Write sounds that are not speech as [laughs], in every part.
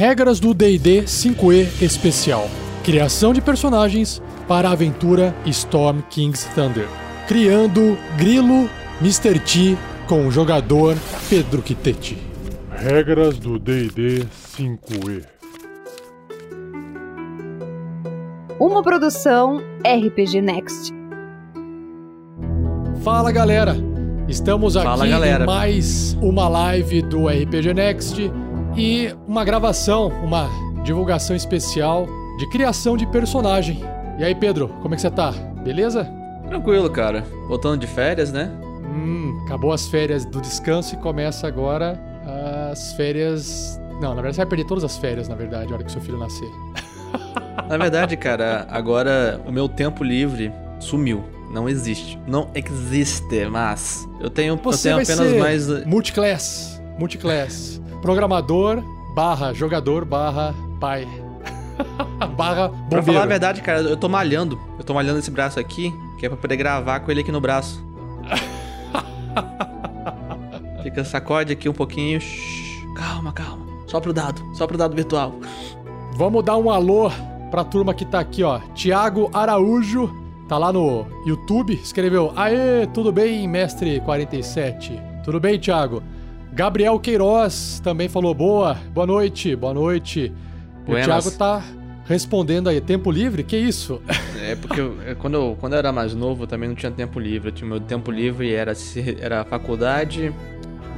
Regras do D&D 5e Especial. Criação de personagens para a aventura Storm King's Thunder. Criando Grilo Mr. T com o jogador Pedro Quitete. Regras do D&D 5e. Uma produção RPG Next. Fala galera, estamos aqui Fala, galera. em mais uma live do RPG Next e uma gravação, uma divulgação especial de criação de personagem. E aí Pedro, como é que você tá? Beleza? Tranquilo, cara. Voltando de férias, né? Hum, acabou as férias do descanso e começa agora as férias. Não, na verdade você vai perder todas as férias, na verdade, a hora que seu filho nascer. [laughs] Na verdade, cara, agora o meu tempo livre sumiu. Não existe. Não existe, mas eu tenho, eu Você tenho vai apenas ser mais. uh, multiclass, multiclass, programador barra jogador barra pai [laughs] barra Pra bombeiro. falar a verdade, cara, eu tô malhando. Eu tô malhando esse braço aqui, que é pra poder gravar com ele aqui no braço. [laughs] Fica, sacode aqui um pouquinho. Shhh, calma, calma. Só pro dado, só pro dado virtual. Vamos dar um alô pra turma que tá aqui, ó. Tiago Araújo, tá lá no YouTube, escreveu: Aê, tudo bem, mestre 47? Tudo bem, Tiago? Gabriel Queiroz também falou: Boa, boa noite, boa noite. E o Buenas. Thiago tá respondendo aí: Tempo livre? Que isso? [laughs] É porque eu- é, quando, eu, quando eu era mais novo, eu também não tinha tempo livre. Tinha meu tempo livre era, era faculdade,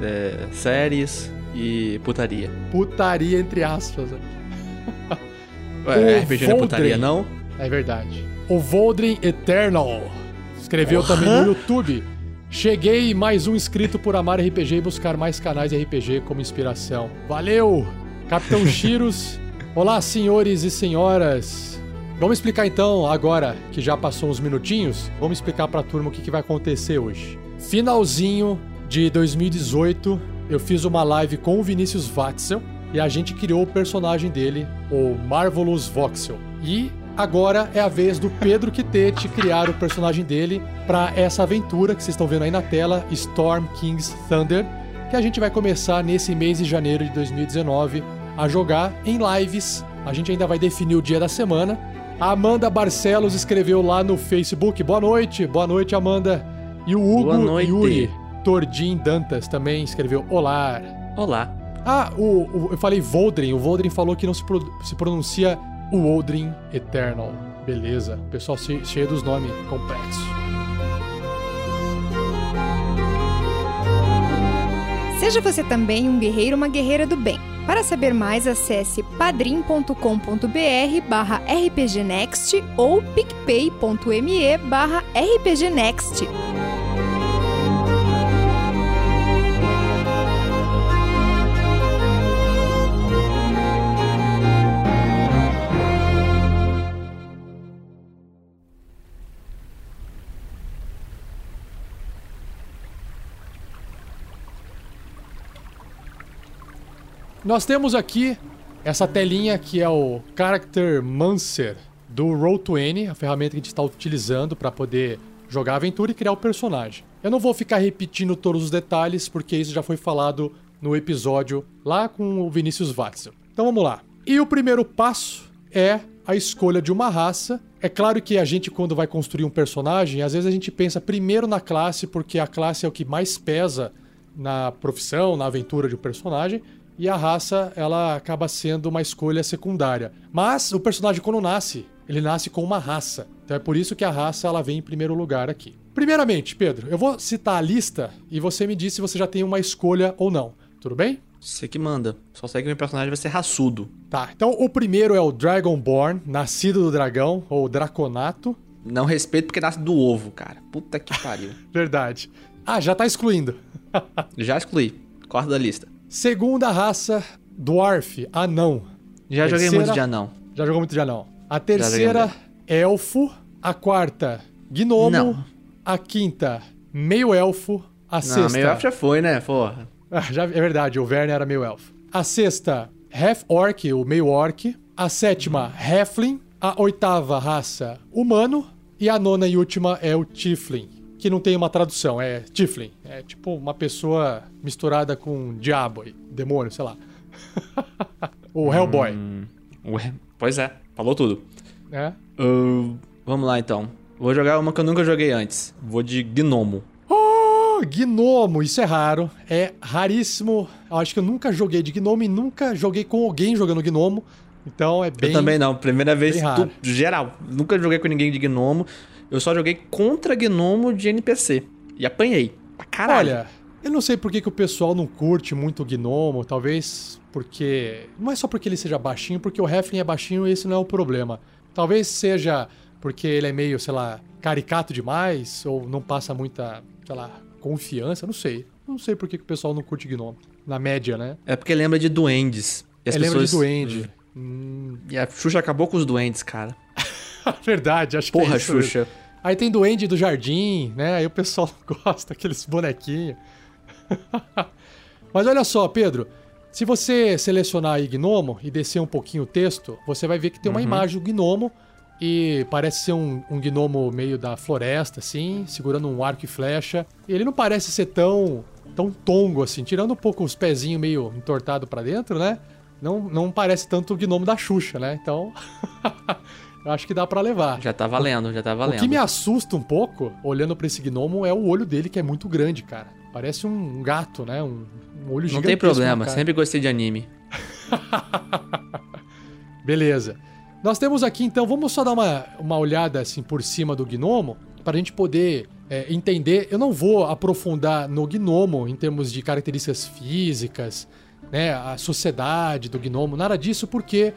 é, séries e putaria. Putaria, entre aspas. [laughs] Ué, O RPG não é putaria, não? É verdade. O Voldrin Eternal escreveu Porra. também no YouTube. Cheguei mais um inscrito por amar RPG e buscar mais canais de RPG como inspiração. Valeu! Capitão [laughs] Chiros. Olá, senhores e senhoras. Vamos explicar então, agora que já passou uns minutinhos, vamos explicar pra turma o que, que vai acontecer hoje. Finalzinho de 2018, eu fiz uma live com o Vinícius Watzel e a gente criou o personagem dele, o Marvelous Voxel. E agora é a vez do Pedro Quitete criar o personagem dele pra essa aventura que vocês estão vendo aí na tela, Storm King's Thunder, que a gente vai começar nesse mês de janeiro de 2019 a jogar em lives. A gente ainda vai definir o dia da semana. A Amanda Barcelos escreveu lá no Facebook. Boa noite, boa noite, Amanda. E o Hugo. Yuri Tordim Dantas também escreveu Olá. Olá. Ah, o, o- eu falei Voldrin. O Voldrin falou que não se, pro- se pronuncia o Voldrin Eternal. Beleza. Pessoal che- cheio dos nomes complexos. Seja você também um guerreiro ou uma guerreira do bem. Para saber mais, acesse padrim.com.br barra rpgnext ou picpay.me barra rpgnext. Nós temos aqui essa telinha que é o Character Mancer do Roll20, a ferramenta que a gente está utilizando para poder jogar a aventura e criar o personagem. Eu não vou ficar repetindo todos os detalhes, porque isso já foi falado no episódio lá com o Vinícius Watzel. Então vamos lá. E o primeiro passo é a escolha de uma raça. É claro que a gente, quando vai construir um personagem, às vezes a gente pensa primeiro na classe, porque a classe é o que mais pesa na profissão, na aventura de um personagem, e a raça ela acaba sendo uma escolha secundária. Mas o personagem quando nasce, ele nasce com uma raça. Então é por isso que a raça ela vem em primeiro lugar aqui. Primeiramente, Pedro, eu vou citar a lista e você me diz se você já tem uma escolha ou não. Tudo bem? Você que manda. Só sei que meu personagem vai ser raçudo. Tá. Então o primeiro é o Dragonborn, nascido do dragão ou draconato. Não respeito porque nasce do ovo, cara. Puta que pariu. [laughs] Verdade. Ah, já tá excluindo. [laughs] Já excluí. Corta da lista. Segunda raça, Dwarf, anão. Já joguei Terceira- muito de anão. Já jogou muito de anão. A joguei terceira, elfo. A quarta, gnomo. Não. A quinta, meio elfo. A Não, sexta. meio elfo já foi, né? Porra. [laughs] Ah, já, é verdade, o Verne era meio elfo. A sexta, half orc, o meio orc. A sétima, halfling. A oitava raça, humano. E a nona e última é o tiefling, que não tem uma tradução, é tiefling. É tipo uma pessoa misturada com diabo, aí, demônio, sei lá. [laughs] O Hellboy. Hum, ué, pois é, falou tudo. né? Uh, vamos lá então. Vou jogar uma que eu nunca joguei antes. Vou de Gnomo. Oh, Gnomo, isso é raro. É raríssimo. Eu acho que eu nunca joguei de Gnomo e nunca joguei com alguém jogando Gnomo. Então é bem. eu também não, primeira vez do- geral. Nunca joguei com ninguém de Gnomo. Eu só joguei contra Gnomo de NPC. E apanhei. Pra caralho. Olha, eu não sei por que, que o pessoal não curte muito o Gnomo. Talvez porque. Não é só porque ele seja baixinho, porque o Heflin é baixinho e esse não é o problema. Talvez seja porque ele é meio, sei lá, caricato demais, ou não passa muita, sei lá, confiança, não sei. Não sei por que, que o pessoal não curte Gnomo. Na média, né? É porque lembra de duendes. E as É, lembra de pessoas- duende. Hum, E a Xuxa acabou com os duendes, cara. [laughs] verdade, acho que Porra, é isso mesmo. Aí tem duende do jardim, né? Aí o pessoal [laughs] gosta daqueles bonequinhos. [laughs] Mas olha só, Pedro. Se você selecionar aí Gnomo e descer um pouquinho o texto, você vai ver que tem uma imagem do Gnomo e parece ser um, um Gnomo meio da floresta, assim, segurando um arco e flecha. E ele não parece ser tão, tão tongo, assim, tirando um pouco os pezinhos meio entortado pra dentro, né? Não, não parece tanto o Gnomo da Xuxa, né? Então, [laughs] eu acho que dá pra levar. Já tá valendo, já tá valendo. O que me assusta um pouco, olhando pra esse gnomo, é o olho dele, que é muito grande, cara. Parece um gato, né? Um, um olho Não gigantesco. tem problema, na cara. sempre gostei de anime. [laughs] Beleza. Nós temos aqui, então, vamos só dar uma, uma olhada, assim, por cima do gnomo, pra gente poder é, entender. Eu não vou aprofundar no gnomo em termos de características físicas, né? A sociedade do gnomo, nada disso, porque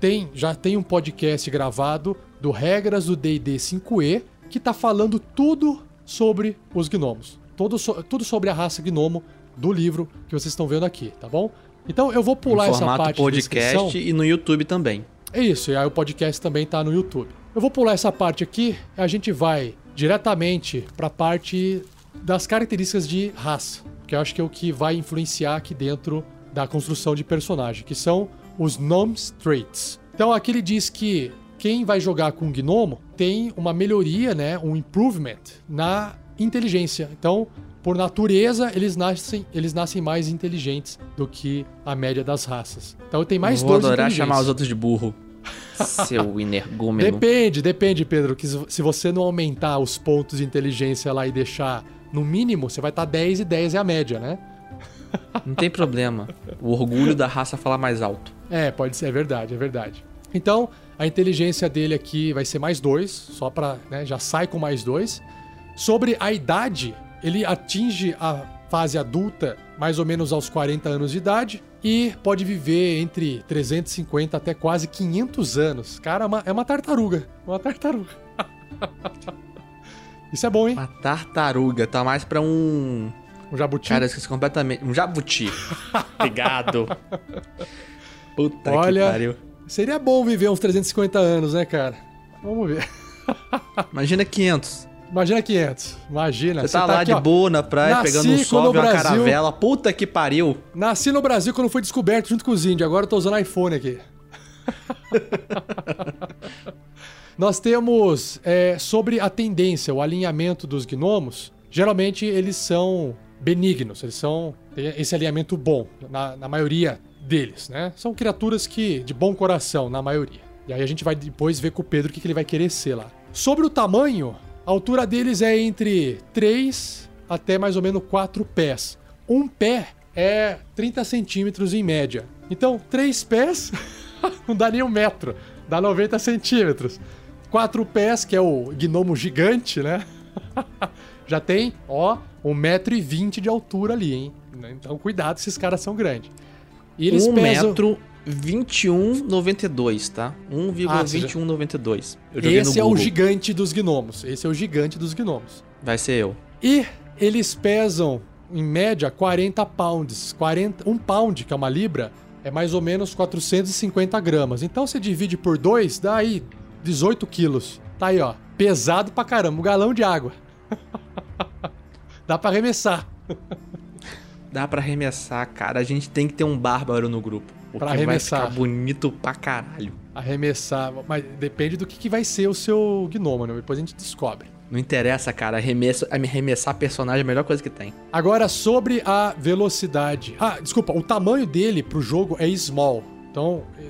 tem, já tem um podcast gravado do Regras do D&D 5e, que tá falando tudo sobre os gnomos. Todo so- tudo sobre a raça gnomo do livro que vocês estão vendo aqui, tá bom? Então eu vou pular essa parte podcast e no YouTube também. É isso, e aí o podcast também tá no YouTube. Eu vou pular essa parte aqui, a gente vai diretamente pra parte das características de raça, que eu acho que é o que vai influenciar aqui dentro da construção de personagem, que são os Gnomes Traits. Então aqui ele diz que quem vai jogar com gnomo tem uma melhoria, né, um improvement na inteligência. Então, por natureza, eles nascem, eles nascem mais inteligentes do que a média das raças. Então tem mais Vou dois adorar chamar os outros de burro. [laughs] Seu energúmeno. Depende, depende, Pedro. Que se- você não aumentar os pontos de inteligência lá e deixar no mínimo, você vai estar 10 e 10 é a média, né? Não tem problema. O orgulho da raça fala mais alto. É, pode ser, é verdade, é verdade. Então, a inteligência dele aqui vai ser mais 2, só pra, né, já sai com mais 2. Sobre a idade, ele atinge a fase adulta mais ou menos aos 40 anos de idade e pode viver entre 350 até quase 500 anos. Cara, é uma, é uma tartaruga, uma tartaruga. [laughs] Isso é bom, hein? Uma tartaruga, tá mais pra um. Um jabuti. Cara, eu esqueci completamente. Um jabuti. [laughs] Obrigado. [laughs] Puta Olha- que pariu. Seria bom viver uns 350 anos, né, cara? Vamos ver. [laughs] Imagina 500. Imagina 500. Imagina. Você tá lá aqui, de ó. boa na praia, pegando um sol, vê uma Brasil- caravela. Puta que pariu. Nasci no Brasil quando foi descoberto junto com os índios. Agora eu tô usando iPhone aqui. [laughs] Nós temos é, sobre a tendência, o alinhamento dos gnomos. Geralmente eles são benignos, eles são esse alinhamento bom na, na maioria deles, né? São criaturas que de bom coração na maioria. E aí a gente vai depois ver com o Pedro o que, que ele vai querer ser lá. Sobre o tamanho, a altura deles é entre 3 até mais ou menos 4 pés. Um pé é 30 centímetros em média. Então, três pés [laughs] não dá nem um metro, dá 90 centímetros. Quatro pés, que é o gnomo gigante, né? [laughs] Já tem, ó, 1,20m de altura ali, hein? Então, cuidado, esses caras são grandes. E eles 1 pesam... metro 21,92, tá? Ah, você já- 1,2192. Eu joguei Esse é o gigante dos gnomos. Esse é o gigante dos gnomos. Vai ser eu. E eles pesam, em média, 40 pounds. 40, um pound, que é uma libra, é mais ou menos 450 gramas. Então você divide por dois, dá aí 18 quilos. Tá aí, ó. Pesado pra caramba. Um galão de água. [laughs] dá pra arremessar. [laughs] Dá pra arremessar, cara. A gente tem que ter um bárbaro no grupo. Porque Pra vai arremessar. ficar bonito pra caralho. Arremessar. Mas depende do que, que vai ser o seu gnomo, né? Depois a gente descobre. Não interessa, cara. Arremesso, arremessar personagem é a melhor coisa que tem. Agora, sobre a velocidade. Ah, desculpa, o tamanho dele pro jogo é small. Então, é,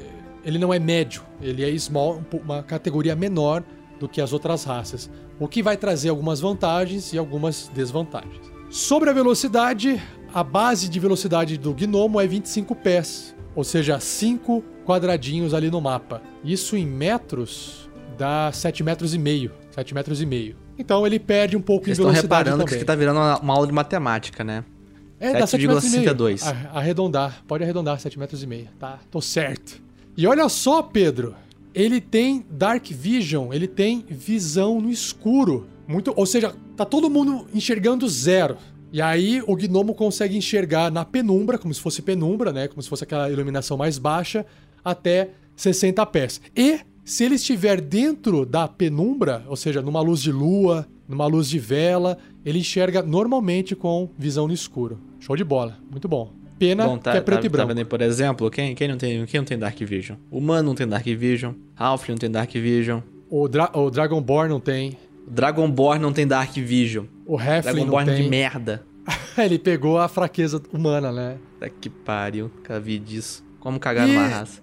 ele não é médio, ele é small, um uma categoria menor do que as outras raças, o que vai trazer algumas vantagens e algumas desvantagens. Sobre a velocidade, a base de velocidade do gnomo é 25 pés, ou seja, 5 quadradinhos ali no mapa. Isso em metros dá 7 metros e meio, 7 metros e meio. Então ele perde um pouco Vocês em estão velocidade reparando que isso aqui tá virando uma, uma aula de matemática, né? É, dá 7 metros e meio. 7,62. A- Arredondar, pode arredondar 7 metros e meio, tá? Tô certo. E olha só, Pedro, ele tem Dark Vision, ele tem visão no escuro. Muito, ou seja, tá todo mundo enxergando zero. E aí o gnomo consegue enxergar na penumbra, como se fosse penumbra, né? Como se fosse aquela iluminação mais baixa, até 60 pés. E se ele estiver dentro da penumbra, ou seja, numa luz de lua, numa luz de vela, ele enxerga normalmente com visão no escuro. Show de bola, muito bom. Pena Bom, tá, que é preto tá, e branco. Tá vendo por exemplo, quem, quem, não tem, quem não tem Dark Vision? O Mano não tem Dark Vision. Ralph não tem Dark Vision. O, Dra o Dragonborn não tem. Dragonborn não tem Dark Vision. O Heflin não Dragonborn de tem. merda. [laughs] ele pegou a fraqueza humana, né? Tá que pariu, nunca vi disso. Como cagar E- numa raça.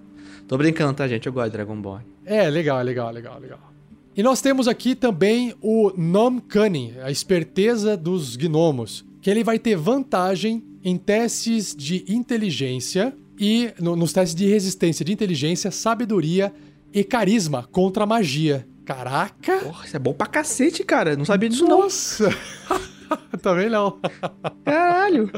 Tô brincando, tá, gente? Eu gosto de Dragonborn. É, legal, legal, legal, legal. E nós temos aqui também o Nom Cunning, a esperteza dos gnomos, que ele vai ter vantagem em testes de inteligência e no- nos testes de resistência de inteligência, sabedoria e carisma contra a magia. Caraca! Porra, isso é bom pra cacete, cara. Não sabia disso, não. Nossa! [laughs] Também não. Caralho.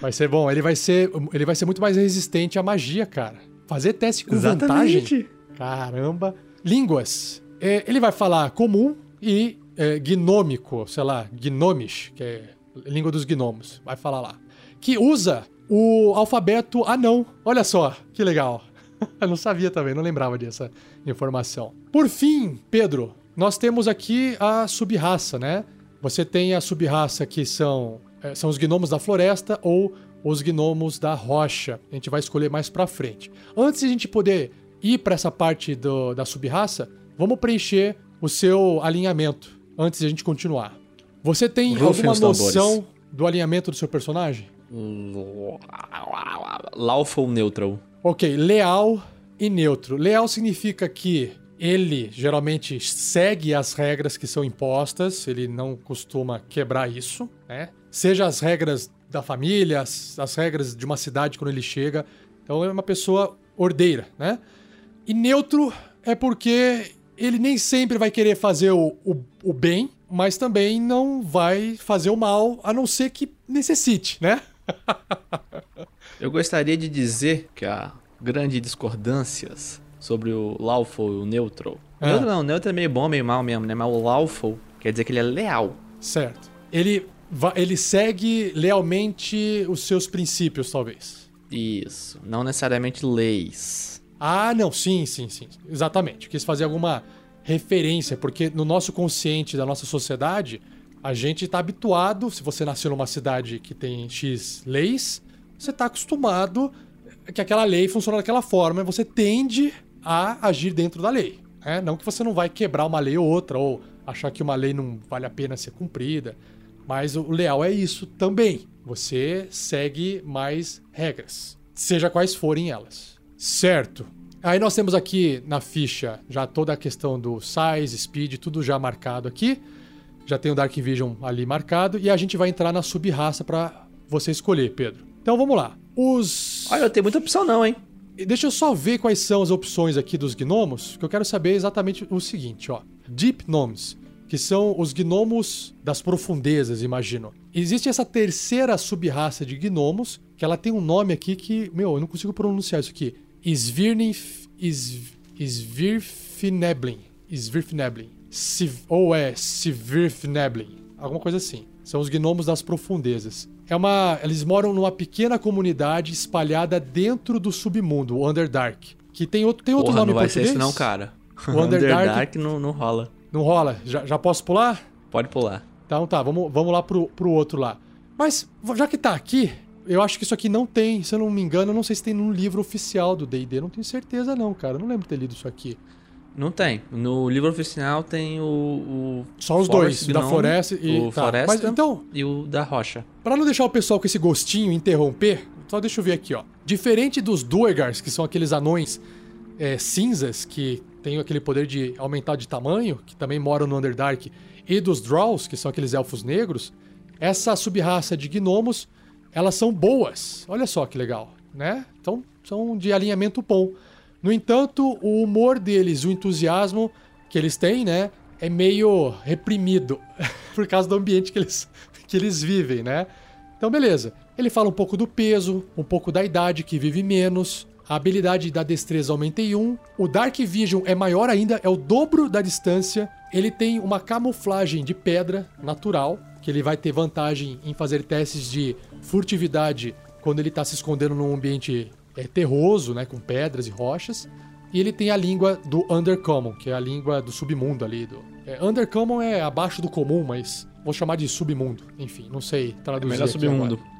Vai ser bom, ele vai ser, ele vai ser muito mais resistente à magia, cara. Fazer teste com vantagem. Exatamente. Caramba. Línguas. É, ele vai falar comum e é, gnômico, sei lá, gnomish, que é língua dos gnomos. Vai falar lá. Que usa o alfabeto anão. Olha só, que legal. [laughs] Eu não sabia também, não lembrava dessa informação. Por fim, Pedro, nós temos aqui a subraça, né? Você tem a subraça que são, é, são os gnomos da floresta ou os gnomos da rocha. A gente vai escolher mais pra frente. Antes de a gente poder ir pra essa parte do- da subraça, vamos preencher o seu alinhamento antes de a gente continuar. Você tem Rufem alguma noção do alinhamento do seu personagem? Lawful Neutral. Ok, leal e neutro. Leal significa que ele geralmente segue as regras que são impostas, ele não costuma quebrar isso, né? Seja as regras da família, as, as regras de uma cidade quando ele chega. Então é uma pessoa ordeira, né? E neutro é porque ele nem sempre vai querer fazer o, o, o bem, mas também não vai fazer o mal, a não ser que necessite, né? [laughs] Eu gostaria de dizer que há grandes discordâncias sobre o Lawful e o Neutral. Ah. Neutral não, o Neutral é meio bom, meio mal mesmo, né? Mas o Lawful quer dizer que ele é leal. Certo. Ele, ele segue lealmente os seus princípios, talvez. Isso. Não necessariamente leis. Ah, não, sim, sim, sim. Exatamente. Quis fazer alguma referência, porque no nosso consciente da nossa sociedade, a gente está habituado, se você nasceu numa cidade que tem X leis, você está acostumado que aquela lei funciona daquela forma, e você tende a agir dentro da lei. né? Não que você não vai quebrar uma lei ou outra, ou achar que uma lei não vale a pena ser cumprida. Mas o leal é isso também. Você segue mais regras, seja quais forem elas. Certo. Aí nós temos aqui na ficha já toda a questão do size, speed, tudo já marcado aqui. Já tem o Dark Vision ali marcado e a gente vai entrar na sub-raça para você escolher, Pedro. Então vamos lá. Os Olha, tenho muita opção não, hein? Deixa eu só ver quais são as opções aqui dos gnomos, que eu quero saber exatamente o seguinte, ó. Deep Gnomes, que são os gnomos das profundezas, imagino. Existe essa terceira sub-raça de gnomos, que ela tem um nome aqui que, meu, eu não consigo pronunciar isso aqui. Svirnif... Is, Svirfneblin. Svirfneblin. Ou é Svirfneblin. Alguma coisa assim. São os gnomos das profundezas. É uma, eles moram numa pequena comunidade espalhada dentro do submundo, o Underdark. Que tem outro, tem outro Porra, nome não vai em ser português? esse não, cara. O Underdark- não, não rola. Não rola. Já, já posso pular? Pode pular. Então tá, vamos, vamos lá pro, pro outro lá. Mas, já que tá aqui, eu acho que isso aqui não tem, se eu não me engano, eu não sei se tem no livro oficial do D&D, não tenho certeza não, cara, eu não lembro de ter lido isso aqui. Não tem. No livro oficial tem o. o Só os Forest dois, da Gnome, floresta e... o tá. Floresta Mas então, e o da rocha. Pra não deixar o pessoal com esse gostinho interromper, só deixa eu ver aqui, ó. Diferente dos Duergars, que são aqueles anões é, cinzas que têm aquele poder de aumentar de tamanho, que também moram no Underdark, e dos Drolls, que são aqueles elfos negros, essa subraça de gnomos, elas são boas. Olha só que legal, né? Então, são de alinhamento bom. No entanto, o humor deles, o entusiasmo que eles têm, né, é meio reprimido [laughs] por causa do ambiente que eles, que eles vivem, né? Então, beleza. Ele fala um pouco do peso, um pouco da idade, que vive menos. A habilidade da destreza aumenta em 1. O Dark Vision é maior ainda, é o dobro da distância. Ele tem uma camuflagem de pedra natural, que ele vai ter vantagem em fazer testes de furtividade quando ele está se escondendo num ambiente é, terroso, né, com pedras e rochas. E ele tem a língua do Undercommon, que é a língua do submundo ali. Do... É, Undercommon é abaixo do comum, mas vou chamar de submundo. Enfim, não sei traduzir. É melhor submundo. agora.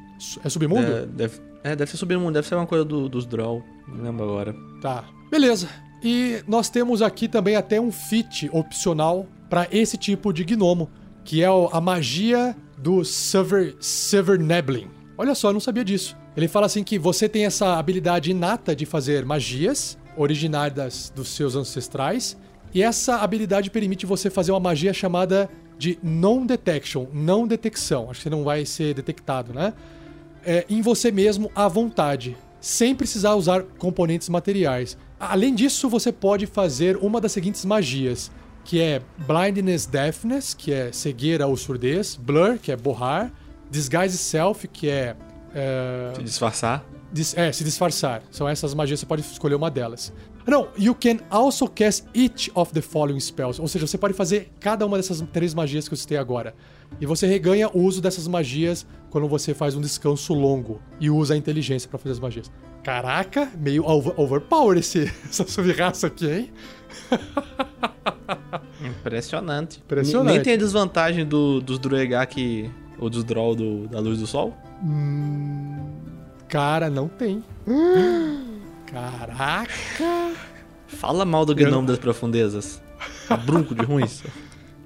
É submundo? É, deve, é, deve ser submundo, deve ser uma coisa do- dos Draw. Não lembro agora. Tá. Beleza. E nós temos aqui também até um feat opcional para esse tipo de gnomo, que é a magia do Sever, Severnebling. Olha só, eu não sabia disso. Ele fala assim que você tem essa habilidade inata de fazer magias originárias dos seus ancestrais, e essa habilidade permite você fazer uma magia chamada de non-detection, não detecção. Acho que você não vai ser detectado, né? é, em você mesmo à vontade, sem precisar usar componentes materiais. Além disso, você pode fazer uma das seguintes magias, que é Blindness Deafness, que é cegueira ou surdez, Blur, que é borrar, Disguise Self, que é, é, Se disfarçar. dis- é, se disfarçar. São essas magias, você pode escolher uma delas. Não, you can also cast each of the following spells. Ou seja, você pode fazer cada uma dessas três magias que eu citei agora. E você reganha o uso dessas magias quando você faz um descanso longo e usa a inteligência pra fazer as magias. Caraca, meio over- overpower esse, [laughs] essa sub-raça aqui, hein? [laughs] Impressionante. Impressionante. Nem tem a desvantagem do, dos Druegak ou dos Droll do- da luz do sol? Cara, não tem. Caraca! Fala mal do Gnome das Profundezas. Brunco de ruins.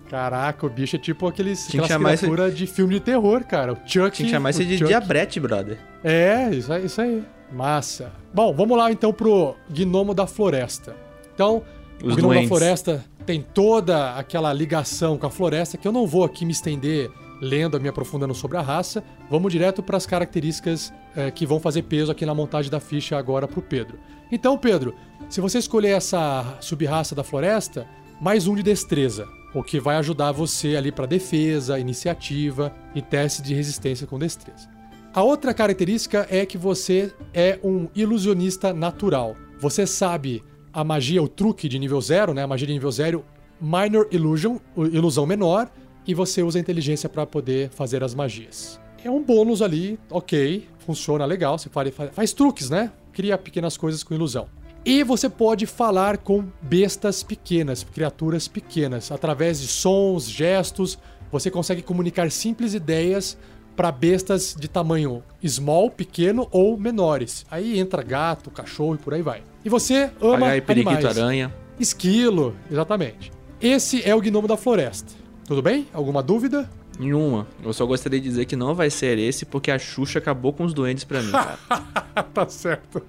Caraca, o bicho é tipo aqueles, Tinha que aquelas chamar esse- de filme de terror, cara. O Chuck. Tinha que chamar o esse de Chuck. diabrete, brother. É, isso aí, isso aí. Massa. Bom, vamos lá então pro Gnomo da Floresta. Então, Os o Gnomo da doentes. Floresta tem toda aquela ligação com a floresta que eu não vou aqui me estender lendo, me aprofundando sobre a raça. Vamos direto para as características eh, que vão fazer peso aqui na montagem da ficha agora pro Pedro. Então, Pedro, se você escolher essa sub-raça da floresta, mais um de destreza, o que vai ajudar você ali para defesa, iniciativa e teste de resistência com destreza. A outra característica é que você é um ilusionista natural. Você sabe a magia, o truque de nível zero, né? A magia de nível zero, Minor Illusion, o- ilusão menor, e você usa a inteligência para poder fazer as magias. É um bônus ali, ok, funciona legal, você faz, faz, truques, né? Cria pequenas coisas com ilusão. E você pode falar com bestas pequenas, criaturas pequenas, através de sons, gestos. Você consegue comunicar simples ideias para bestas de tamanho small, pequeno ou menores. Aí entra gato, cachorro e por aí vai. E você ama periquito animais. aranha. Esquilo, exatamente. Esse é o gnomo da floresta. Tudo bem? Alguma dúvida? Nenhuma. Eu só gostaria de dizer que não vai ser esse porque a Xuxa acabou com os doentes pra mim, cara. [laughs] tá certo.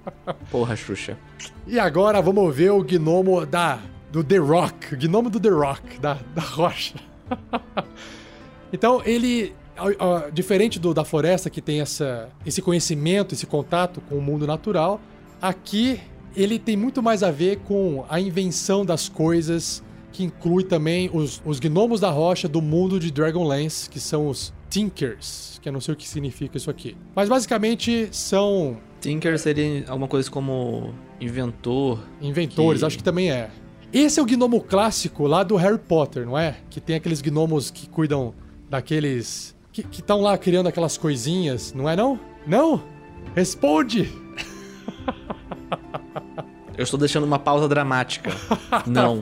Porra, Xuxa. E agora vamos ver o gnomo da do The Rock, o gnomo do The Rock, da, da rocha. [laughs] então ele, ó, ó, diferente do da floresta que tem essa, esse conhecimento, esse contato com o mundo natural, aqui ele tem muito mais a ver com a invenção das coisas, que inclui também os, os gnomos da rocha do mundo de Dragonlance, que são os Tinkers, que eu não sei o que significa isso aqui. Mas basicamente são Tinker seria alguma coisa como inventor. Inventores, Que- acho que também é. Esse é o gnomo clássico lá do Harry Potter, não é? Que tem aqueles gnomos que cuidam daqueles. que estão lá criando aquelas coisinhas, não é não? Não? Responde! Eu estou deixando uma pausa dramática. [laughs] Não.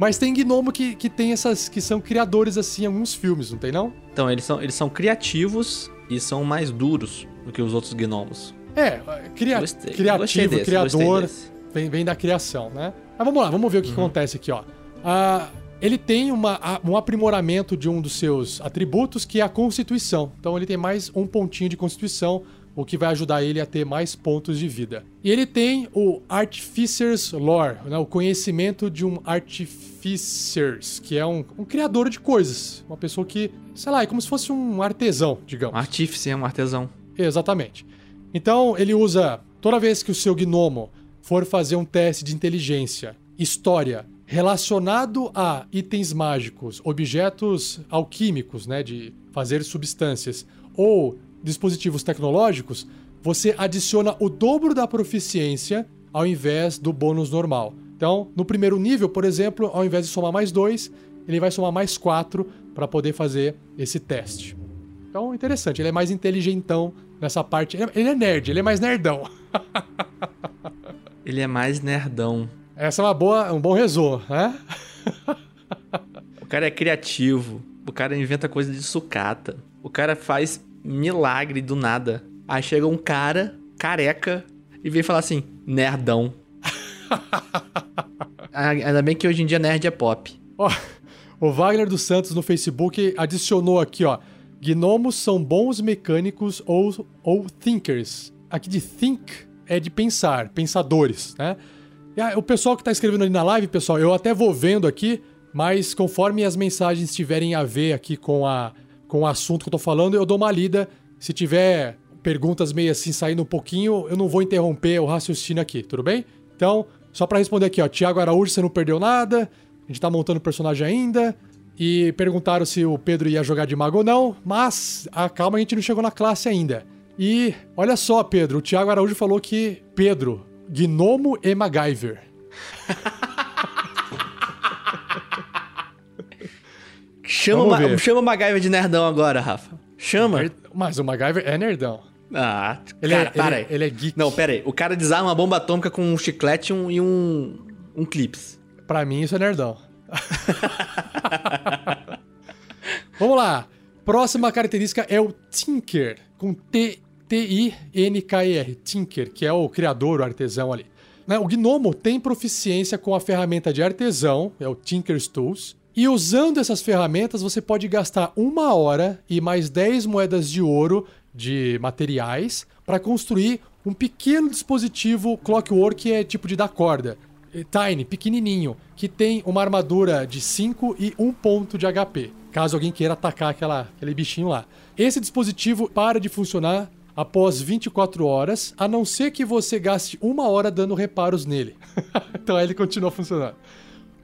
Mas tem gnomo que, que tem essas. que são criadores assim em alguns filmes, não tem não? Então, eles são, eles são criativos e são mais duros do que os outros gnomos. É, cria, Gostei. Gostei criativo, desse, criador. gostei desse. Vem, vem da criação, né? Mas vamos lá, vamos ver o que Uhum. acontece aqui, ó. Ah, ele tem uma, um aprimoramento de um dos seus atributos, que é a constituição. Então ele tem mais um pontinho de constituição o que vai ajudar ele a ter mais pontos de vida. E ele tem o Artificer's Lore, né, o conhecimento de um Artificers, que é um, um, criador de coisas. Uma pessoa que, sei lá, é como se fosse um artesão, digamos. Artífice é um artesão. Exatamente. Então ele usa, toda vez que o seu gnomo for fazer um teste de inteligência, história, relacionado a itens mágicos, objetos alquímicos, né, de fazer substâncias, ou dispositivos tecnológicos, você adiciona o dobro da proficiência ao invés do bônus normal. Então, no primeiro nível, por exemplo, ao invés de somar mais dois, ele vai somar mais quatro para poder fazer esse teste. Então, interessante, ele é mais inteligentão nessa parte. Ele é nerd, ele é mais nerdão. [laughs] ele é mais nerdão. Essa é uma boa, um bom resumo, né? [laughs] o cara é criativo, o cara inventa coisa de sucata, o cara faz milagre do nada. Aí chega um cara, careca, e vem falar assim: nerdão. [laughs] Ah, ainda bem que hoje em dia nerd é pop. Ó, o Wagner dos Santos no Facebook adicionou aqui, ó. Gnomos são bons mecânicos ou, ou thinkers. Aqui de think é de pensar, pensadores, né? E, ah, o pessoal que tá escrevendo ali na live, pessoal, eu até vou vendo aqui, mas conforme as mensagens tiverem a ver aqui com a com o assunto que eu tô falando, eu dou uma lida. Se tiver perguntas meio assim saindo um pouquinho, eu não vou interromper o raciocínio aqui, tudo bem? Então, só para responder aqui, ó, Tiago Araújo, você não perdeu nada, a gente tá montando o personagem ainda. E perguntaram se o Pedro ia jogar de mago ou não, mas a calma, a gente não chegou na classe ainda. E olha só, Pedro, o Tiago Araújo falou que Pedro, Gnomo e MacGyver. [laughs] Chama, Ma chama o MacGyver de nerdão agora, Rafa. Chama. Mas o MacGyver é nerdão. Ah, ele cara, é, para ele, ele, é geek. Não, pera aí. O cara desarma uma bomba atômica com um chiclete um, e um, um clips. Pra mim, isso é nerdão. [laughs] Vamos lá. Próxima característica é o Tinker, com T-I-N-K-E-R. Tinker, que é o criador, o artesão ali. Né, o Gnomo tem proficiência com a ferramenta de artesão, é o Tinker's Tools. E usando essas ferramentas, você pode gastar uma hora e mais 10 moedas de ouro de materiais para construir um pequeno dispositivo Clockwork, que é tipo de dar corda. Tiny, pequenininho, que tem uma armadura de 5 e 1 ponto de HP, caso alguém queira atacar aquela, aquele bichinho lá. Esse dispositivo para de funcionar após 24 horas, a não ser que você gaste uma hora dando reparos nele. [laughs] então aí ele continua funcionando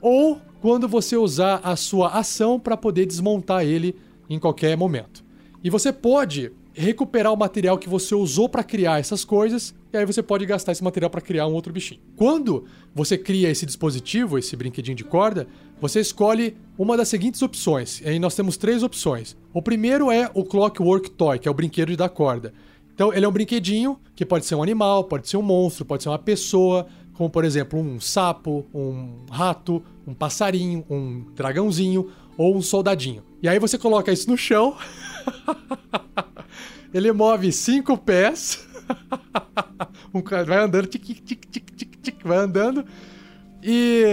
ou quando você usar a sua ação para poder desmontar ele em qualquer momento. E você pode recuperar o material que você usou para criar essas coisas, e aí você pode gastar esse material para criar um outro bichinho. Quando você cria esse dispositivo, esse brinquedinho de corda, você escolhe uma das seguintes opções. E aí nós temos três opções. O primeiro é o Clockwork Toy, que é o brinquedo dar corda. Então ele é um brinquedinho que pode ser um animal, pode ser um monstro, pode ser uma pessoa, como por exemplo um sapo, um rato, um passarinho, um dragãozinho ou um soldadinho. E aí você coloca isso no chão, [laughs] ele move cinco pés, [laughs] vai andando, tic, tic, tic, tic, tic, vai andando e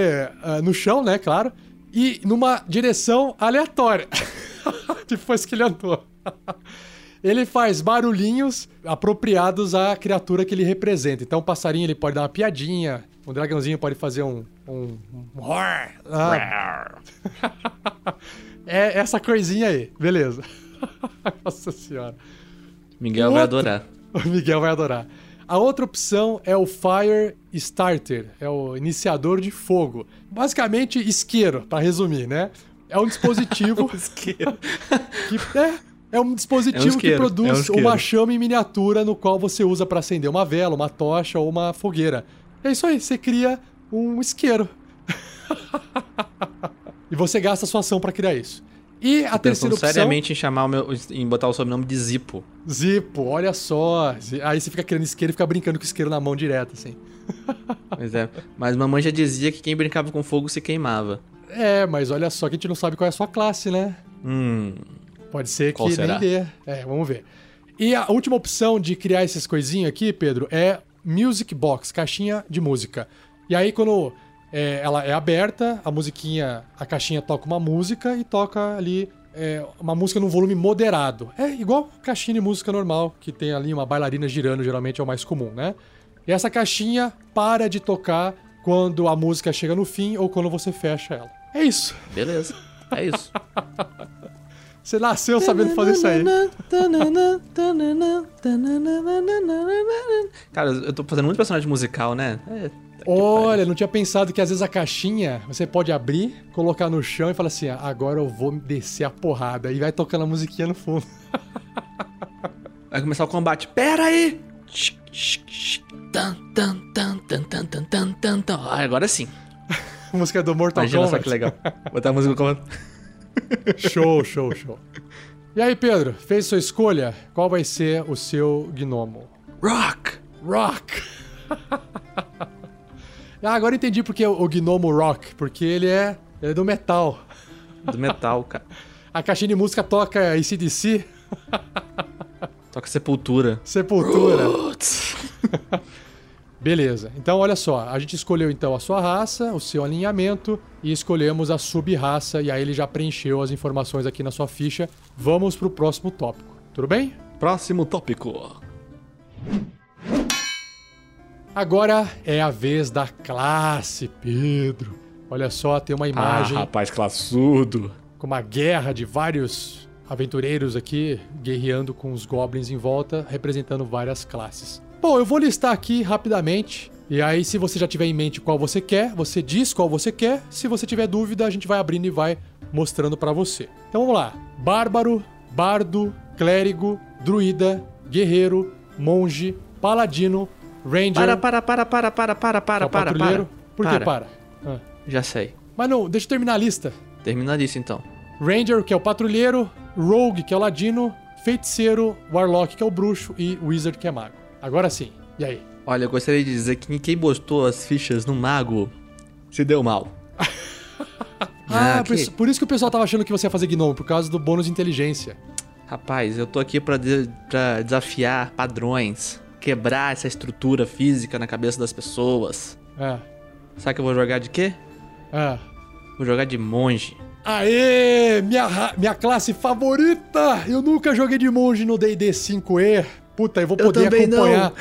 uh, no chão, né, claro, e numa direção aleatória, [laughs] depois que ele andou. ele faz barulhinhos apropriados à criatura que ele representa. Então o passarinho ele pode dar uma piadinha, o dragãozinho pode fazer um. Um, um... Ah. [laughs] é essa coisinha aí, beleza. [laughs] Nossa senhora. Miguel vai adorar. [laughs] O Miguel vai adorar. A outra opção é o Fire Starter, é o iniciador de fogo. Basicamente, isqueiro, para resumir, né? É um dispositivo. isqueiro. que é, é um dispositivo é um que produz é um uma chama em miniatura no qual você usa para acender uma vela, uma tocha ou uma fogueira. É isso aí, você cria um isqueiro. [laughs] e você gasta a sua ação para criar isso. E a terceira opção. seriamente em chamar o meu. em botar o sobrenome de Zipo. Zipo, olha só. Aí você fica criando isqueiro e fica brincando com o isqueiro na mão direto, assim. [laughs] Pois é. Mas mamãe já dizia que quem brincava com fogo se queimava. É, mas olha só que a gente não sabe qual é a sua classe, né? Hum. Pode ser que nem dê. É, vamos ver. E a última opção de criar esses coisinhos aqui, Pedro, é Music Box, caixinha de música. E aí, quando é, ela é aberta, a musiquinha, a caixinha toca uma música e toca ali é, uma música num volume moderado. É igual caixinha de música normal, que tem ali uma bailarina girando, geralmente é o mais comum, né? E essa caixinha para de tocar quando a música chega no fim ou quando você fecha ela. É isso. Beleza. É isso. Você nasceu sabendo fazer isso aí. Cara, eu tô fazendo muito personagem musical, né? É, Olha, não tinha pensado que às vezes a caixinha você pode abrir, colocar no chão e falar assim: ah, agora eu vou descer a porrada. E vai tocando a musiquinha no fundo. Vai começar o combate. Pera aí! Ah, agora sim. A música do Mortal Imagina Kombat. Imagina só que legal. Botar a música do comando. Show, show, show. E aí, Pedro, fez sua escolha? Qual vai ser o seu gnomo? Rock! Rock! Ah, agora entendi porque o gnomo rock, porque ele é, ele é do metal. Do metal, cara. A caixinha de música toca ACDC, [laughs] Toca Sepultura. Sepultura. [laughs] Beleza. Então, olha só. A gente escolheu então a sua raça, o seu alinhamento e escolhemos a sub-raça. E aí ele já preencheu as informações aqui na sua ficha. Vamos pro próximo tópico. Tudo bem? Próximo tópico. Agora é a vez da classe, Pedro. Olha só, tem uma imagem Ah, rapaz classudo. com uma guerra de vários aventureiros aqui guerreando com os goblins em volta, representando várias classes. Bom, eu vou listar aqui rapidamente. E aí, se você já tiver em mente qual você quer, você diz qual você quer. Se você tiver dúvida, a gente vai abrindo e vai mostrando pra você. Então vamos lá: Bárbaro, Bardo, Clérigo, Druida, Guerreiro, Monge, Paladino, Ranger. Para, para, para, para, para, para, para, para, para. Por que para? Ah. Já sei. Mas não, deixa eu terminar a lista. Termina isso então. Ranger, que é o patrulheiro, Rogue, que é o ladino, Feiticeiro, Warlock, que é o bruxo, e Wizard, que é mago. Agora sim, e aí? Olha, eu gostaria de dizer que quem botou as fichas no mago se deu mal. [laughs] Ah, Ah, por, que- isso, por isso que o pessoal tava achando que você ia fazer Gnome, por causa do bônus de inteligência. Rapaz, eu tô aqui pra, de- pra desafiar padrões, quebrar essa estrutura física na cabeça das pessoas. É. Sabe que eu vou jogar de quê? É. Vou jogar de monge. Aê! Minha, minha classe favorita! Eu nunca joguei de monge no D&D 5e. Puta, eu vou Eu poder não. acompanhar...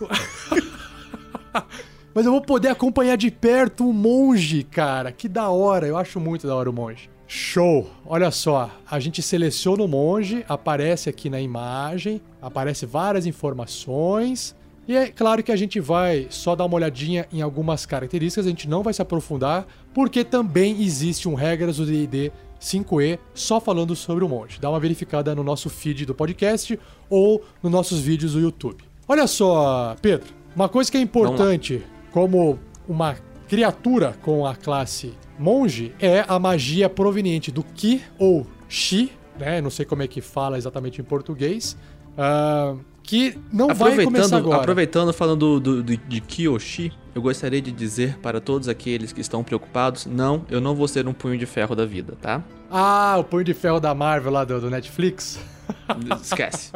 [laughs] Mas eu vou poder acompanhar de perto um monge, cara. Que da hora. Eu acho muito da hora o monge. Show! Olha só, a gente seleciona o monge, aparece aqui na imagem, aparece várias informações. E é claro que a gente vai só dar uma olhadinha em algumas características, a gente não vai se aprofundar, porque também existe um regras do D&D 5e só falando sobre o monge. Dá uma verificada no nosso feed do podcast ou nos nossos vídeos do YouTube. Olha só, Pedro, uma coisa que é importante como uma criatura com a classe monge é a magia proveniente do Ki ou Shi, né? Não sei como é que fala exatamente em português. ah, que não vai começar Aproveitando, agora. aproveitando falando do, do- de Kiyoshi, eu gostaria de dizer para todos aqueles que estão preocupados, não, eu não vou ser um punho de ferro da vida, tá? Ah, o punho de ferro da Marvel lá do, do Netflix. [laughs] Esquece.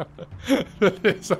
Beleza.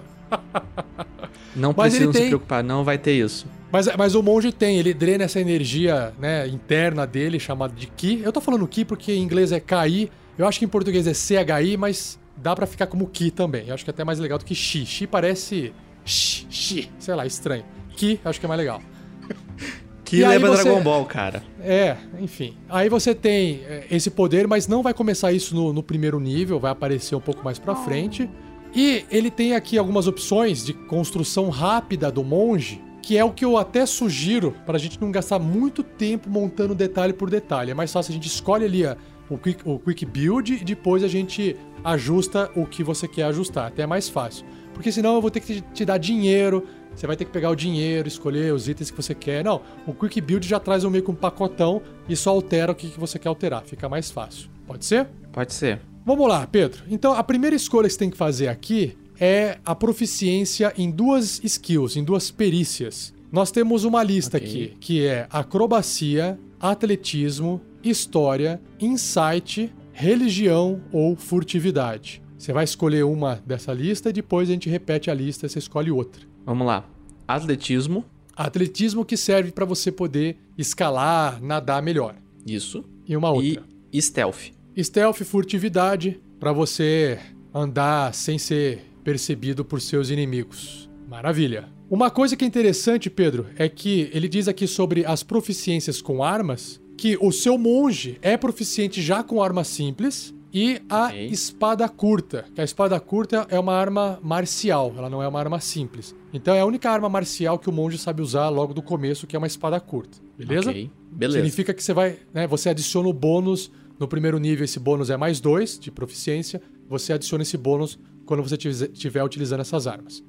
Não Mas precisam tem- se preocupar, não vai ter isso. Mas, mas o monge tem, ele drena essa energia né, interna dele, chamada de Ki. Eu tô falando Ki porque em inglês é KI, eu acho que em português é CHI, mas dá pra ficar como Ki também. Eu acho que é até mais legal do que Shi. Shi parece. Shi, Shi, sei lá, estranho. Ki, eu acho que é mais legal. [laughs] Que E você- Dragon Ball, cara. É, enfim. Aí você tem é, esse poder, mas não vai começar isso no, no primeiro nível, vai aparecer um pouco mais pra frente. E ele tem aqui algumas opções de construção rápida do monge, que é o que eu até sugiro pra gente não gastar muito tempo montando detalhe por detalhe. É mais fácil, a gente escolhe ali a- o, quick, o quick build e depois a gente ajusta o que você quer ajustar. Até é mais fácil. Porque senão eu vou ter que te, dar dinheiro, você vai ter que pegar o dinheiro, escolher os itens que você quer. Não, o Quick Build já traz um meio que um pacotão e só altera o que que você quer alterar. Fica mais fácil. Pode ser? Pode ser. Vamos lá, Pedro. Então, a primeira escolha que você tem que fazer aqui é a proficiência em duas skills, em duas perícias. Nós temos uma lista Ok. aqui, que é acrobacia, atletismo, história, insight, religião ou furtividade. Você vai escolher uma dessa lista e depois a gente repete a lista e você escolhe outra. Vamos lá. Atletismo. Atletismo que serve para você poder escalar, nadar melhor. Isso. E uma outra. E stealth. stealth, furtividade, pra você andar sem ser percebido por seus inimigos. Maravilha. Uma coisa que é interessante, Pedro, é que ele diz aqui sobre as proficiências com armas, que o seu monge é proficiente já com arma simples e a Ok. espada curta. Que a espada curta é uma arma marcial, ela não é uma arma simples. Então é a única arma marcial que o monge sabe usar logo do começo, que é uma espada curta. Beleza? Ok, Beleza. Significa que você vai, né, você adiciona o bônus no primeiro nível, esse bônus é mais 2 de proficiência, você adiciona esse bônus quando você estiver utilizando essas armas.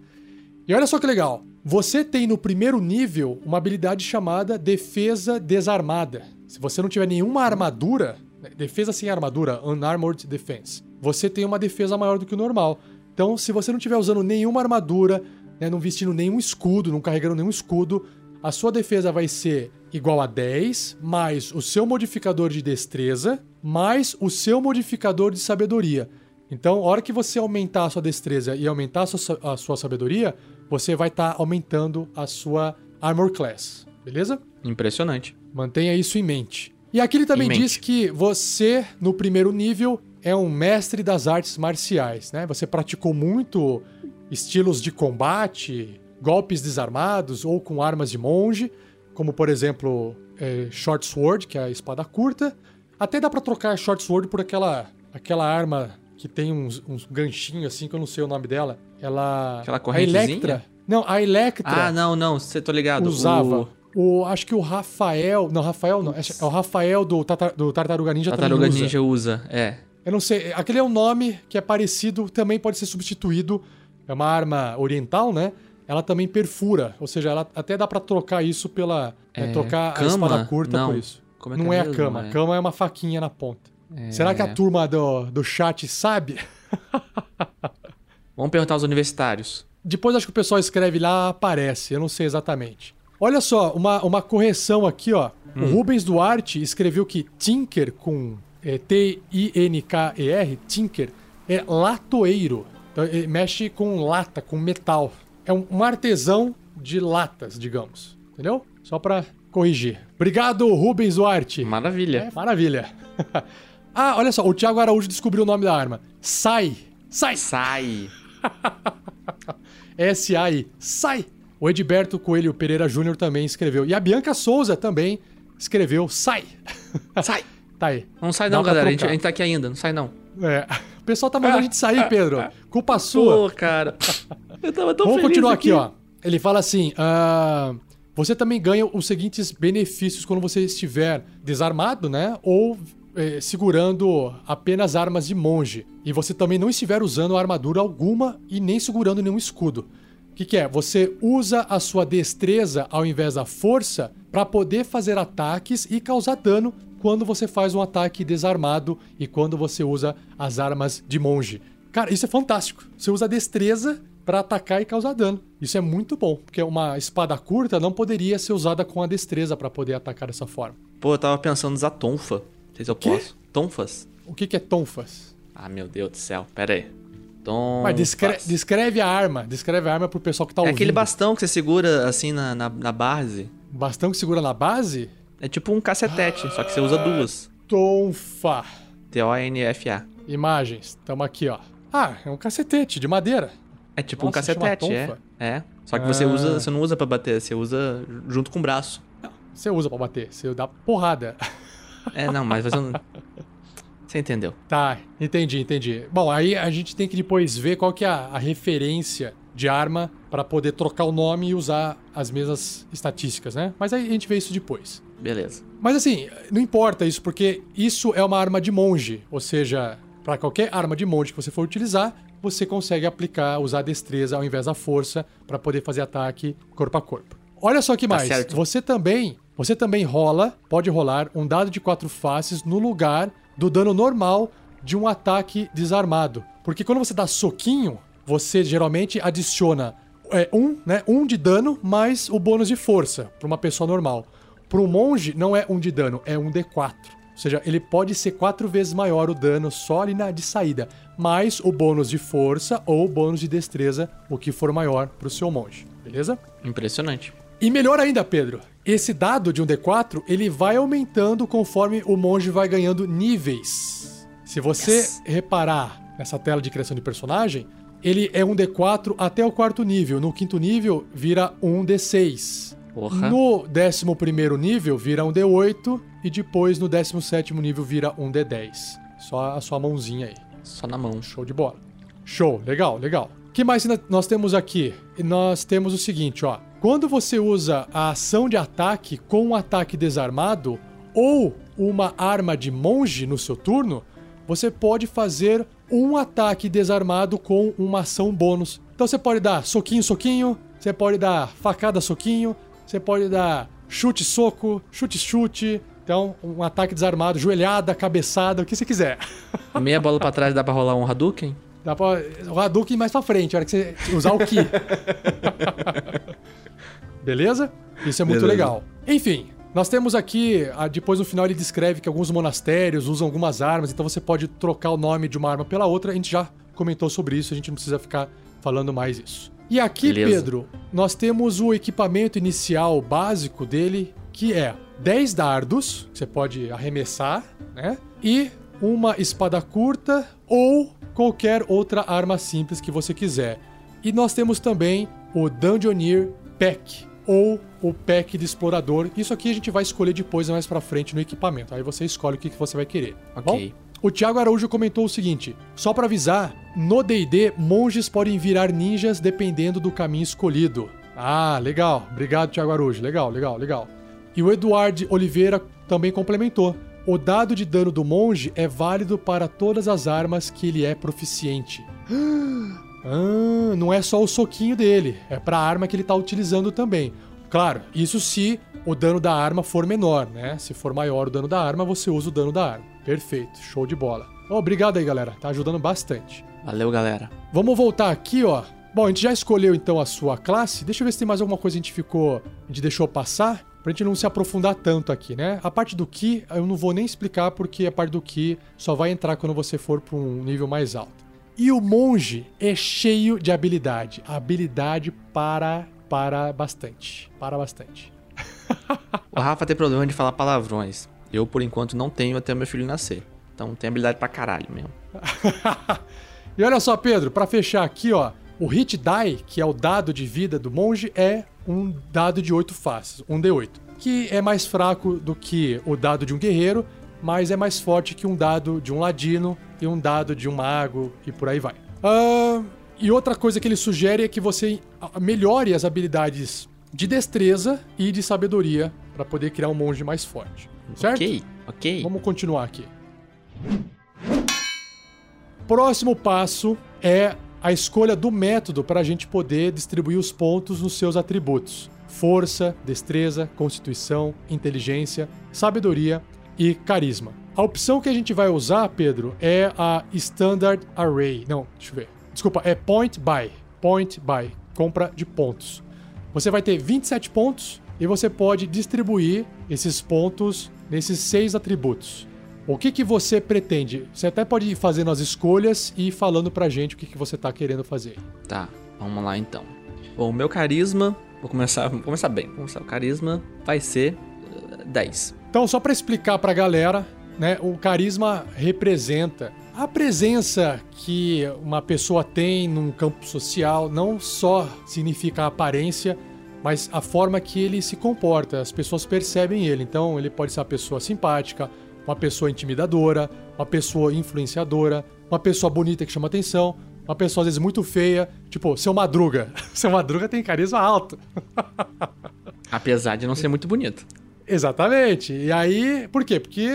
E olha só que legal, você tem no primeiro nível uma habilidade chamada defesa desarmada. Se você não tiver nenhuma armadura, né, defesa sem armadura, unarmored defense, você tem uma defesa maior do que o normal. Então, se você não estiver usando nenhuma armadura, né, não vestindo nenhum escudo, não carregando nenhum escudo, a sua defesa vai ser igual a 10, mais o seu modificador de destreza, mais o seu modificador de sabedoria. Então, a hora que você aumentar a sua destreza e aumentar a sua, a sua sabedoria, você vai estar aumentando a sua armor class, beleza? Impressionante. Mantenha isso em mente. E aqui ele também diz que você, no primeiro nível, é um mestre das artes marciais, né? Você praticou muito estilos de combate, golpes desarmados ou com armas de monge, como por exemplo, é, short sword, que é a espada curta. Até dá pra trocar short sword por aquela aquela arma que tem uns, uns ganchinhos assim, que eu não sei o nome dela. Ela Aquela a correntezinha? Electra. Não, a Electra Ah, não, não, você tô ligado. usava. O O, acho que o Rafael. Não, Rafael não. É é o Rafael do, Tata- do Tartaruga Ninja Tartaruga usa. Ninja usa, é. Eu não sei. Aquele é um nome que é parecido, também pode ser substituído. É uma arma oriental, né? Ela também perfura. Ou seja, ela até dá pra trocar isso pela. né, É, trocar a cama? espada curta Não. por isso. É não é é, a cama. É. Cama é uma faquinha na ponta. É. Será que a turma do, do chat sabe? [laughs] Vamos perguntar aos universitários. Depois acho que o pessoal escreve lá, aparece, eu não sei exatamente. Olha só, uma, uma correção aqui, ó. O Rubens Duarte escreveu que Tinker com é, T-I-N-K-E-R, Tinker, é latoeiro. Então, ele mexe com lata, com metal. É um, um artesão de latas, digamos. Entendeu? Só pra corrigir. Obrigado, Rubens Duarte. Maravilha. É, maravilha. [laughs] ah, olha só, o Thiago Araújo descobriu o nome da arma. Sai! Sai! Sai. [laughs] S-A-I. Sai! O Edberto Coelho Pereira Júnior também escreveu. E a Bianca Souza também escreveu. Sai! [laughs] Sai. Tá aí. Não sai não, galera. A gente, a gente tá aqui ainda. Não sai não. É. O pessoal tá mandando a gente sair, Pedro. Culpa sua. Pô, cara. [laughs] Eu tava tão Vamos feliz continuar aqui, ó. Ele fala assim: ah, você também ganha os seguintes benefícios quando você estiver desarmado, né? Ou eh, segurando apenas armas de monge. E você também não estiver usando armadura alguma e nem segurando nenhum escudo. O que, que é? Você usa a sua destreza ao invés da força para poder fazer ataques e causar dano quando você faz um ataque desarmado e quando você usa as armas de monge. Cara, isso é fantástico. Você usa a destreza para atacar e causar dano. Isso é muito bom, porque uma espada curta não poderia ser usada com a destreza para poder atacar dessa forma. Pô, eu tava pensando usar tonfa. Não sei se eu Quê? posso. Tonfas? O que, que é tonfas? Ah, meu Deus do céu. Pera aí. Tonfas. Mas descre- descreve a arma. Descreve a arma pro pessoal que tá É ouvindo. aquele bastão que você segura assim na, na, na base. Bastão que segura na base? É tipo um cacetete, só que você usa duas. Tonfa. T-O-N-F-A. Imagens. Tamo aqui, ó. Ah, é um cacetete de madeira. É tipo um Nossa, chama cacetete, é. É. Só que você Ah. usa, você não usa pra bater, você usa junto com o braço. Você usa pra bater, você dá porrada. [laughs] É, não, mas você não. Você entendeu? Tá, entendi, entendi. Bom, aí a gente tem que depois ver qual que é a, a referência de arma para poder trocar o nome e usar as mesmas estatísticas, né? Mas aí a gente vê isso depois. Beleza. Mas assim, não importa isso, porque isso é uma arma de monge, ou seja, para qualquer arma de monge que você for utilizar, você consegue aplicar, usar a destreza ao invés da força para poder fazer ataque corpo a corpo. Olha só que Tá mais, certo. você também, você também rola, pode rolar um dado de quatro faces no lugar do dano normal de um ataque desarmado, porque quando você dá soquinho, você geralmente adiciona é, um, né, um de dano mais o bônus de força para uma pessoa normal. Para um monge, não é um de dano, é um D4. Ou seja, ele pode ser quatro vezes maior o dano só ali na de saída, mais o bônus de força ou o bônus de destreza, o que for maior para o seu monge. Beleza? Impressionante. E melhor ainda, Pedro, esse dado de um D4, ele vai aumentando conforme o monge vai ganhando níveis. Se você Yes. reparar nessa tela de criação de personagem, ele é um D4 até o quarto nível. No quinto nível, vira um D6. Porra. No décimo primeiro nível, vira um D8. E depois, no décimo sétimo nível, vira um D10. Só a sua mãozinha aí. Só na mão. Show de bola. Show, legal, legal. O que mais nós temos aqui? Nós temos o seguinte, ó. Quando você usa a ação de ataque com um ataque desarmado ou uma arma de monge no seu turno, você pode fazer um ataque desarmado com uma ação bônus. Então você pode dar soquinho, soquinho, você pode dar facada, soquinho, você pode dar chute, soco, chute, chute. Então, um ataque desarmado, joelhada, cabeçada, o que você quiser. [laughs] Meia bola pra trás dá pra rolar um Hadouken? Dá pra. O Hadouken mais pra frente, a hora que você usar o Ki. [laughs] Beleza? Isso é muito Beleza. legal. Enfim, nós temos aqui. ah, Depois no final ele descreve que alguns monastérios usam algumas armas, então você pode trocar o nome de uma arma pela outra. A gente já comentou sobre isso, a gente não precisa ficar falando mais isso. E aqui, Beleza. Pedro, nós temos o equipamento inicial básico dele, que é 10 dardos, que você pode arremessar, né? E uma espada curta ou qualquer outra arma simples que você quiser. E nós temos também o Dungeoneer Pack ou o Pack de Explorador. Isso aqui a gente vai escolher depois mais pra frente no equipamento. Aí você escolhe o que que você vai querer. tá Ok. bom? O Thiago Araújo comentou o seguinte: só pra avisar, no D&D monges podem virar ninjas dependendo do caminho escolhido. Ah, legal. Obrigado, Thiago Araújo. Legal, legal, legal. E o Eduardo Oliveira também complementou. O dado de dano do monge é válido para todas as armas que ele é proficiente. [gasps] Ah, não é só o soquinho dele, é pra arma que ele tá utilizando também. Claro, isso se o dano da arma for menor, né? Se for maior o dano da arma, você usa o dano da arma. Perfeito, show de bola. Obrigado aí, galera. Tá ajudando bastante. Valeu, galera. Vamos voltar aqui, ó. Bom, a gente já escolheu então a sua classe. Deixa eu ver se tem mais alguma coisa que a gente ficou. A gente deixou passar. Pra gente não se aprofundar tanto aqui, né? A parte do Ki eu não vou nem explicar porque a parte do Ki só vai entrar quando você for pra um nível mais alto. E o monge é cheio de habilidade. A habilidade para para bastante. Para bastante. [laughs] O Rafa tem problema de falar palavrões. Eu, por enquanto, não tenho até meu filho nascer. Então tem habilidade pra caralho mesmo. [laughs] E olha só, Pedro, pra fechar aqui, ó, o hit die, que é o dado de vida do monge, é um dado de 8 faces, um D8, que é mais fraco do que o dado de um guerreiro, mas é mais forte que um dado de um ladino e um dado de um mago e por aí vai. Ah, e outra coisa que ele sugere é que você melhore as habilidades de destreza e de sabedoria pra poder criar um monge mais forte. Certo? Ok, ok. Vamos continuar aqui. Próximo passo é a escolha do método para a gente poder distribuir os pontos nos seus atributos: força, destreza, constituição, inteligência, sabedoria e carisma. A opção que a gente vai usar, Pedro, é a Standard Array. Não, deixa eu ver. Desculpa, é Point Buy. Point Buy. Compra de pontos. Você vai ter 27 pontos e você pode distribuir esses pontos nesses seis atributos. O que, que você pretende? Você até pode ir fazendo as escolhas e ir falando pra gente o que, que você tá querendo fazer. Tá, vamos lá então. Bom, o meu carisma. Vou começar, vou começar bem. Vou começar. O carisma vai ser eh, 10. Então, só pra explicar pra galera, né, o carisma representa a presença que uma pessoa tem num campo social, não só significa a aparência, mas a forma que ele se comporta. As pessoas percebem ele. Então, ele pode ser uma pessoa simpática, uma pessoa intimidadora, uma pessoa influenciadora, uma pessoa bonita que chama atenção, uma pessoa às vezes muito feia, tipo, seu Madruga. [laughs] Seu Madruga tem carisma alto. [laughs] Apesar de não ser muito bonito. Exatamente. E aí, por quê? Porque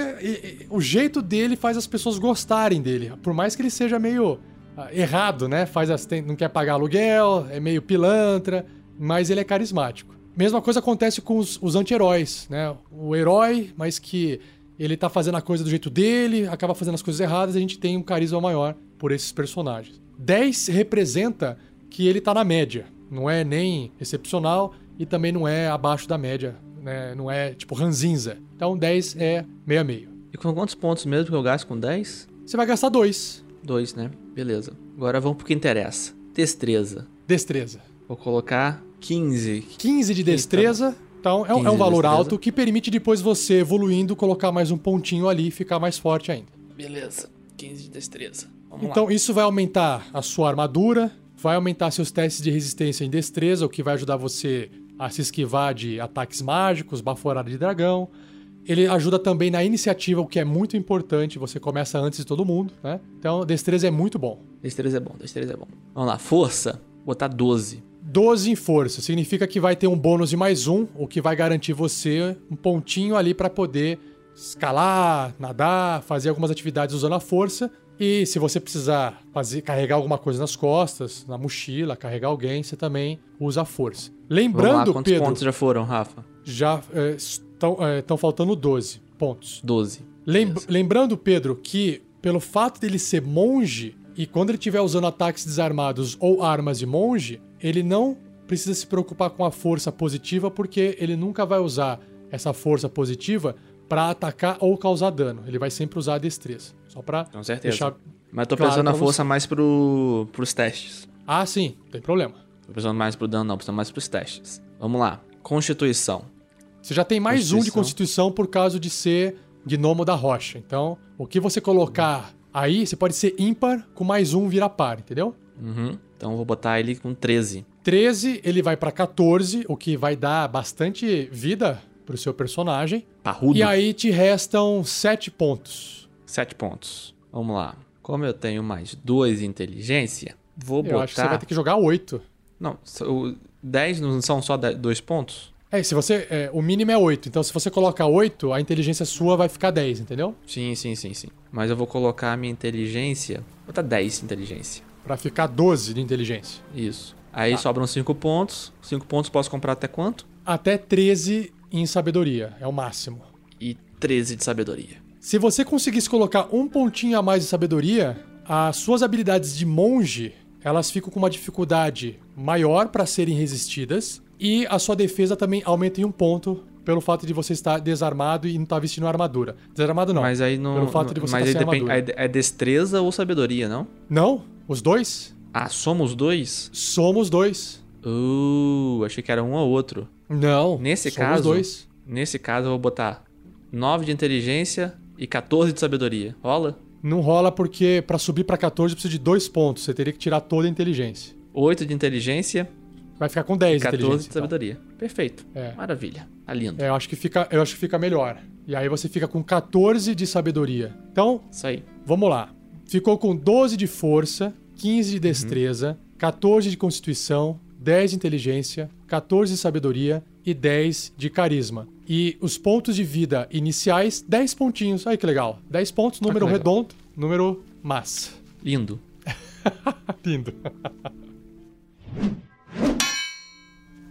o jeito dele faz as pessoas gostarem dele. Por mais que ele seja meio ah, errado, né? Faz as, tem- não quer pagar aluguel, é meio pilantra, mas ele é carismático. Mesma coisa acontece com os, os anti-heróis, né? O herói, mas que ele tá fazendo a coisa do jeito dele, acaba fazendo as coisas erradas, a gente tem um carisma maior por esses personagens. 10 representa que ele tá na média. Não é nem excepcional e também não é abaixo da média, né? Não é tipo ranzinza. Então 10 é meio a meio. E com quantos pontos mesmo que eu gasto com 10? Você vai gastar 2. 2, né? Beleza. Agora vamos pro que interessa. Destreza. Destreza. Vou colocar 15. 15 de destreza. Então é, um- 15 é um valor destreza. alto que permite depois você evoluindo, colocar mais um pontinho ali e ficar mais forte ainda. Beleza. 15 de destreza. Vamos Então, lá. isso vai aumentar a sua armadura, vai aumentar seus testes de resistência em destreza, o que vai ajudar você a se esquivar de ataques mágicos, baforada de dragão. Ele ajuda também na iniciativa, o que é muito importante, você começa antes de todo mundo, né? Então, destreza é muito bom. Destreza é bom, destreza é bom. Vamos lá, força. Botar 12. 12 em força, significa que vai ter um bônus de mais um, o que vai garantir você um pontinho ali para poder escalar, nadar, fazer algumas atividades usando a força. E se você precisar fazer, carregar alguma coisa nas costas, na mochila, carregar alguém, você também usa a força. Vamos lá, Lembrando, quantos Pedro, pontos já foram, Rafa? já estão faltando 12 pontos. 12. Lem- lembrando, Pedro, que pelo fato dele ser monge, e quando ele estiver usando ataques desarmados ou armas de monge, ele não precisa se preocupar com a força positiva, porque ele nunca vai usar essa força positiva para atacar ou causar dano. Ele vai sempre usar a destreza. Só pra Com certeza. deixar. Mas eu tô Claro pensando na força mais pro, pros testes. Ah, sim, não tem problema. Tô pensando mais pro dano, não. Pensando mais pros testes. Vamos lá. Constituição. Você já tem mais um de Constituição. por causa de ser gnomo da rocha. Então, o que você colocar aí, você pode ser ímpar com mais um vira par, entendeu? Uhum. Então eu vou botar ele com 13. 13, ele vai pra 14, o que vai dar bastante vida pro seu personagem. Parrudo. E aí te restam 7 pontos. 7 pontos. Vamos lá. Como eu tenho mais 2 em inteligência, vou Eu botar. acho que você vai ter que jogar 8. Não, o 10 não são só 2 pontos? É, se você. é, o mínimo é 8. Então, se você colocar 8, a inteligência sua vai ficar 10, entendeu? Sim, sim, sim, sim. Mas eu vou colocar a minha inteligência. Vou botar 10 inteligência. Pra ficar 12 de inteligência. Isso. Aí Tá. sobram 5 pontos. 5 pontos posso comprar até quanto? Até 13 em sabedoria. É o máximo. E 13 de sabedoria. Se você conseguisse colocar um pontinho a mais de sabedoria, as suas habilidades de monge, elas ficam com uma dificuldade maior para serem resistidas e a sua defesa também aumenta em um ponto pelo fato de você estar desarmado e não estar vestindo armadura. Desarmado não. Mas aí não. Pelo fato de você mas estar aí sem depende. armadura. É é destreza ou sabedoria, não? Não? Os dois? Ah, somos dois? Somos dois. Uh, achei que era um ou outro. Não. Nesse somos caso- dois. Nesse caso, eu vou botar 9 de inteligência e 14 de sabedoria. Rola? Não rola porque para subir para 14 precisa de dois pontos. Você teria que tirar toda a inteligência. 8 de inteligência Vai ficar com 10 e 14 inteligência. de sabedoria. Perfeito. É. Maravilha. Tá lindo. É, eu acho que fica, eu acho que fica melhor. E aí você fica com 14 de sabedoria. Então, Isso aí. vamos lá. Ficou com 12 de força, 15 de destreza, 14 de constituição, 10 de inteligência, 14 de sabedoria e 10 de carisma. E os pontos de vida iniciais, 10 pontinhos. Aí que legal. 10 pontos, número legal. redondo, número massa. Lindo. [laughs] Lindo.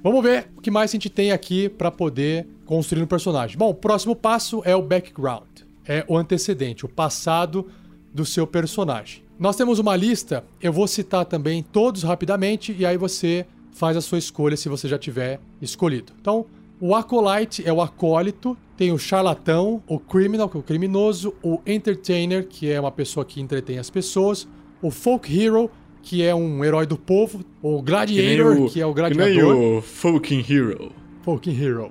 Vamos ver o que mais a gente tem aqui para poder construir um personagem. Bom, o próximo passo é o background. É o antecedente, o passado do seu personagem. Nós temos uma lista, eu vou citar também todos rapidamente e aí você faz a sua escolha se você já tiver escolhido. Então, o Acolyte é o acólito, tem o charlatão, o criminal, que é o criminoso, o entertainer, que é uma pessoa que entretém as pessoas, o folk hero, que é um herói do povo, o gladiator, que, é o gladiador, Fucking Hero. folk hero.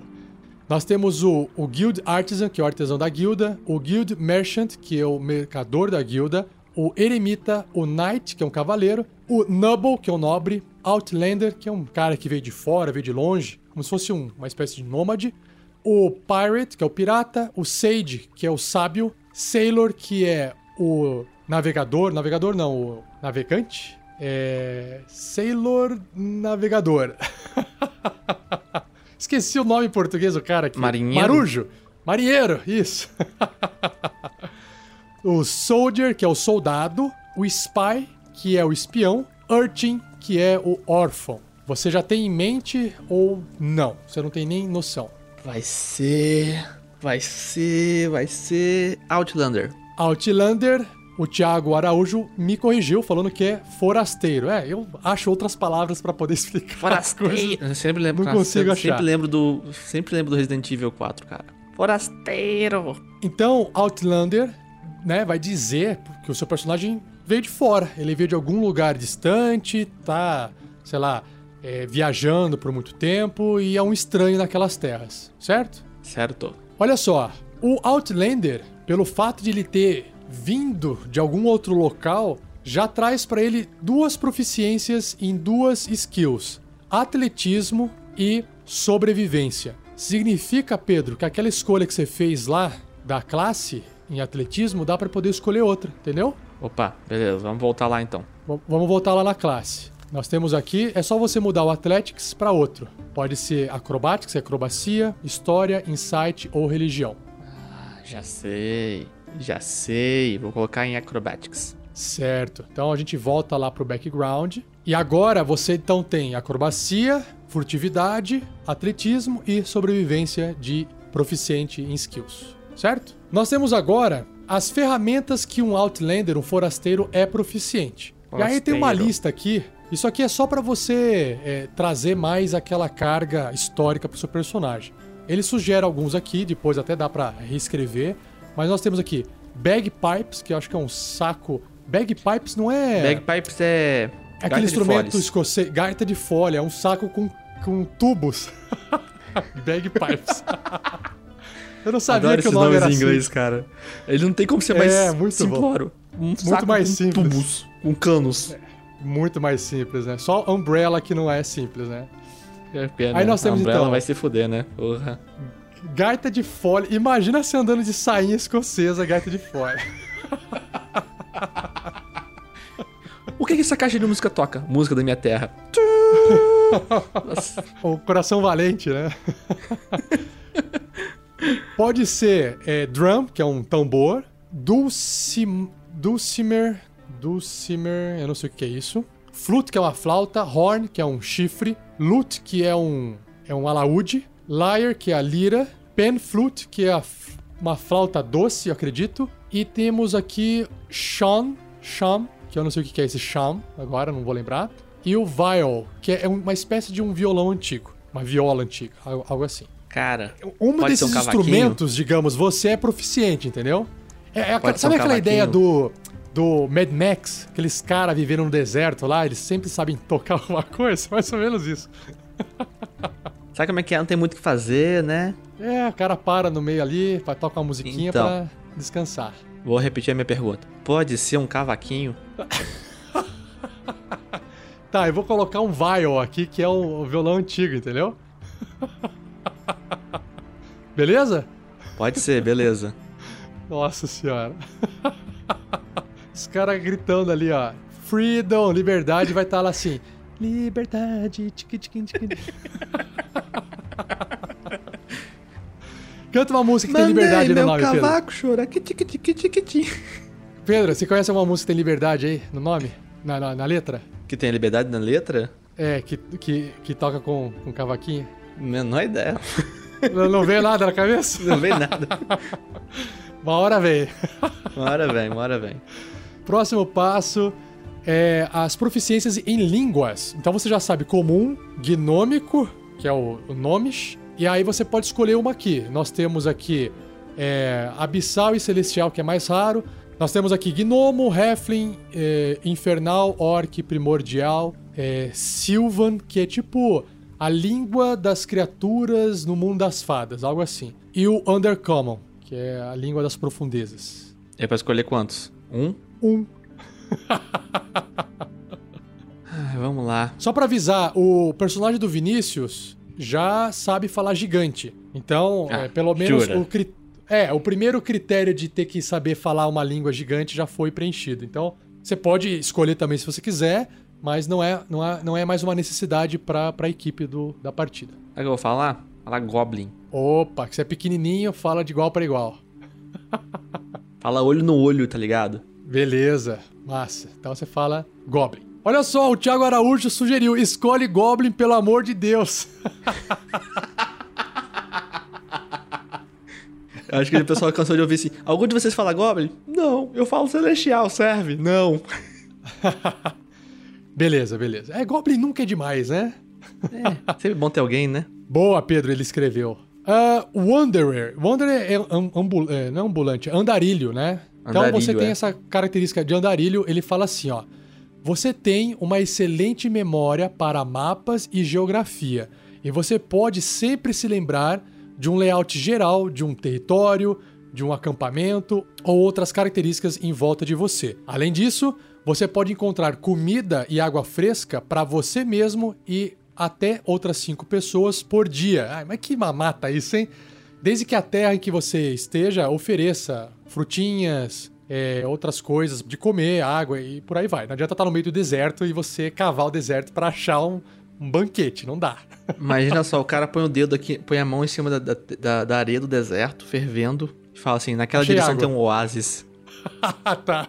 Nós temos o, o Guild Artisan, que é o artesão da guilda, o Guild Merchant, que é o mercador da guilda, o Eremita, o Knight, que é um cavaleiro, o Noble, que é um nobre, Outlander, que é um cara que veio de fora, veio de longe, como se fosse um- uma espécie de nômade, o Pirate, que é o pirata, o Sage, que é o sábio, Sailor, que é o navegador, navegador não, o navegante, é... Sailor Navegador. [laughs] Esqueci o nome em português do cara aqui. Marinheiro? Marujo. Marinheiro, isso. [laughs] o Soldier, que é o soldado. O Spy, que é o espião. Urchin, que é o órfão. Você já tem em mente ou não? Você não tem nem noção. Vai ser. Vai ser. Vai ser. Outlander. Outlander, o Thiago Araújo me corrigiu falando que é forasteiro. É, eu acho outras palavras pra poder [laughs] explicar. Forasteiro. Eu sempre lembro. Não cara, consigo sempre, achar. Sempre lembro do. Sempre lembro do Resident Evil 4, cara. Forasteiro. Então, Outlander, né, vai dizer que o seu personagem veio de fora. Ele veio de algum lugar distante, tá, sei lá, é, viajando por muito tempo e é um estranho naquelas terras, certo? Certo. Olha só, o Outlander, pelo fato de ele ter vindo de algum outro local já traz para ele duas proficiências em duas skills: atletismo e sobrevivência. Significa, Pedro, que aquela escolha que você fez lá da classe em atletismo dá para poder escolher outra, entendeu? Opa, beleza, vamos voltar lá então. V- vamos voltar lá na classe. Nós temos aqui, é só você mudar o Athletics para outro. Pode ser Acrobatics, acrobacia, história, insight ou religião. Ah, já sei, já sei. Vou colocar em acrobatics. Certo. Então a gente volta lá pro background. E agora você então tem acrobacia, furtividade, atletismo e sobrevivência de proficiente em skills. Certo? Nós temos agora as ferramentas que um Outlander, um forasteiro, é proficiente. E aí tem uma Forasteiro. lista aqui. Isso aqui é só pra você é, trazer mais aquela carga histórica pro seu personagem. Ele sugere alguns aqui, depois até dá pra reescrever. Mas nós temos aqui bagpipes, que eu acho que é um saco. Bagpipes não é. Bagpipes é. é aquele instrumento escocês. Gaita de folha, é um saco com, com tubos. [laughs] bagpipes. [laughs] eu não sabia Adoro que o nome nomes era em assim. inglês, cara. Ele não tem como ser mais É, muito simplório. Um saco mais com simples. tubos, com canos. Muito mais simples, né? Só Umbrella que não é simples, né? É, pena. Aí nós temos, a Umbrella então- vai se fuder, né? Porra. Gaita de folha. Imagina você andando de sainha escocesa, gaita de folha. [laughs] O que, que essa caixa de música toca? Música da minha terra. [laughs] O coração valente, né? [laughs] Pode ser é, drum, que é um tambor. Dulcim, dulcimer. Dulcimer, eu não sei o que é isso. Flute, que é uma flauta. Horn, que é um chifre. Lute, que é um, é um alaúde. Lyre, que é a lira. Pen flute, que é a uma flauta doce, eu acredito. E temos aqui Sham, Sham, que eu não sei o que é esse Sham, agora não vou lembrar. E o Viol, que é uma espécie de um violão antigo. Uma viola antiga, algo assim. Cara, Um desses um instrumentos, digamos, você é proficiente, entendeu? É, é Pode sabe um aquela ideia do, do Mad Max? Aqueles caras vivendo no deserto lá, eles sempre sabem [laughs] tocar alguma coisa? Mais ou menos isso. [laughs] sabe como é que é? Não tem muito o que fazer, né? É, o cara para no meio ali, vai tocar uma musiquinha Então. pra descansar. Vou repetir a minha pergunta. Pode ser um cavaquinho? [laughs] Tá, eu vou colocar um viol aqui, que é o, o violão antigo, entendeu? [laughs] Beleza? Pode ser, beleza. Nossa senhora. [laughs] Os caras gritando ali, ó. Freedom, liberdade, vai estar lá assim. Liberdade, tiqui, tiqui, tiqui. Canta uma música que tem liberdade no nome, Pedro. chorar. Que Pedro, você conhece alguma música que tem liberdade aí no nome? Na, na, na letra? Que tem liberdade na letra? É, que, que, que toca com, com cavaquinho. Menor ideia. Não, não veio nada na cabeça? Não vem nada. Uma hora veio. Uma hora vem, uma hora vem. Próximo passo é as proficiências em línguas. Então você já sabe comum, gnômico, que é o, o Nomish, e aí você pode escolher uma aqui. Nós temos aqui é, abissal e celestial, que é mais raro. Nós temos aqui gnomo, halfling, é, infernal, orc, primordial, é, sylvan, que é tipo a língua das criaturas no mundo das fadas, algo assim. E o undercommon, que é a língua das profundezas. É pra escolher quantos? Um? Um Ah, [laughs] vamos lá. Só pra avisar, o personagem do Vinícius já sabe falar gigante. Então, Ah, é, pelo menos jura? o cri- é, o primeiro critério de ter que saber falar uma língua gigante já foi preenchido. Então, você pode escolher também se você quiser, mas não é, não é, não é mais uma necessidade pra, pra equipe do, da partida. Sabe o que eu vou falar? Falar Goblin. Opa, que você é pequenininho, fala de igual pra igual. [laughs] Fala olho no olho, tá ligado? Beleza, massa. Então você fala Goblin. Olha só, o Thiago Araújo sugeriu: escolhe Goblin, pelo amor de Deus. Eu [laughs] acho que o pessoal cansou de ouvir assim. Algum de vocês fala Goblin? Não, eu falo Celestial, serve? Não. [laughs] Beleza, beleza. É, Goblin nunca é demais, né? É, sempre bom ter alguém, né? Boa, Pedro, ele escreveu. Ah, Wanderer. Wanderer é, am- ambu- é, não é ambulante, é andarilho, né? Então Andarilho, você tem é. essa característica de andarilho, ele fala assim, ó. Você tem uma excelente memória para mapas e geografia. E você pode sempre se lembrar de um layout geral de um território, de um acampamento ou outras características em volta de você. Além disso, você pode encontrar comida e água fresca para você mesmo e até outras cinco pessoas por dia. Ai, mas que mamata isso, hein? Desde que a terra em que você esteja ofereça frutinhas, é, outras coisas de comer, água e por aí vai. Não adianta estar no meio do deserto e você cavar o deserto para achar um, um banquete, não dá. [laughs] Imagina só, o cara põe o dedo aqui, põe a mão em cima da, da, da areia do deserto, fervendo, e fala assim: naquela Achei direção água. tem um oásis. [laughs] tá.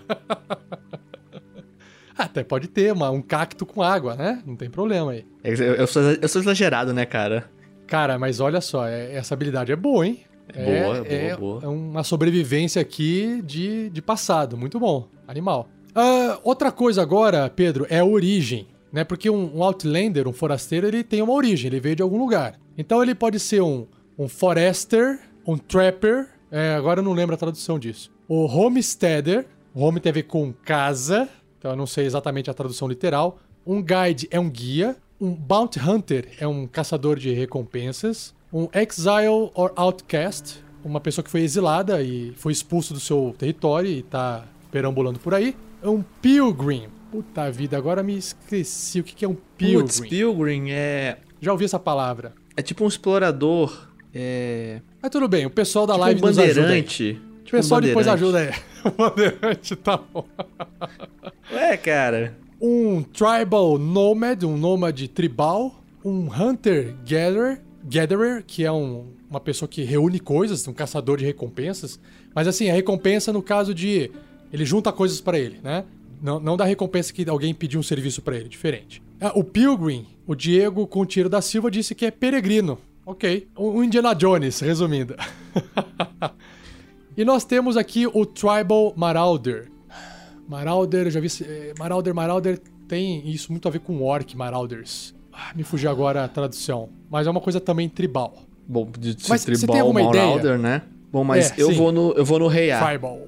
Até pode ter uma, um cacto com água, né? Não tem problema aí. Eu, eu sou, eu sou exagerado, né, cara? Cara, mas olha só, é- essa habilidade é boa, hein? É boa, é boa, boa. É uma sobrevivência aqui de, de passado. Muito bom. Animal. Ah, outra coisa agora, Pedro, é a origem. Né? Porque um, um Outlander, um forasteiro, ele tem uma origem, ele veio de algum lugar. Então ele pode ser um, um forester, um trapper, é, agora eu não lembro a tradução disso. O homesteader, o home tem a ver com casa, então eu não sei exatamente a tradução literal. Um guide é um guia. Um bounty hunter é um caçador de recompensas. Um exile or outcast, uma pessoa que foi exilada e foi expulso do seu território e tá perambulando por aí. Um pilgrim. Puta vida, agora me esqueci o que é um pilgrim. Putz, Pilgrim é. Já ouvi essa palavra. É tipo um explorador. É. Mas tudo bem, o pessoal da Tipo live um nos ajuda aí. bandeirante. O Tipo um pessoal depois bandeirante. ajuda aí. O [laughs] bandeirante tá bom. É, cara. um tribal nomad, um nômade tribal, um hunter gatherer, gatherer que é um- uma pessoa que reúne coisas, um caçador de recompensas. Mas assim, a recompensa no caso de ele junta coisas pra ele, né? Não, não da recompensa que alguém pediu um serviço pra ele, diferente. Ah, o Pilgrim, o Diego Contiro da Silva disse que é peregrino. Ok. O o Indiana Jones, resumindo. [laughs] e nós temos aqui o Tribal Marauder. Marauder, eu já vi. eh, Marauder, Marauder tem isso muito a ver com orc, Marauders. Ah, me fugiu agora a tradução. Mas é uma coisa também tribal. Bom, de Mas você tribal tem alguma ideia? Marauder, né? Bom, mas É, eu, sim. vou no, eu vou no Rei A. Tribal.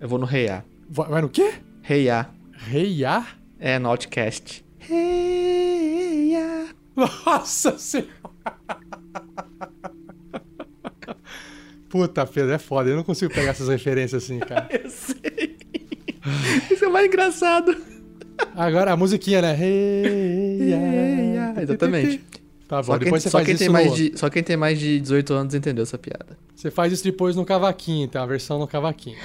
Eu vou no Rei A. Vai, vai no quê? Rei A. Reiá? É, no Outcast. Rei A. [laughs] Nossa senhora! Puta, Pedro, é foda. Eu não consigo pegar essas referências assim, cara. [laughs] Eu sei. Isso é mais engraçado. Agora a musiquinha, né? Reiá. Exatamente. Tá bom, Só quem, depois você só faz quem isso tem mais no... de, só quem tem mais de 18 anos entendeu essa piada. Você faz isso depois no cavaquinho, então, a versão no cavaquinho. [laughs]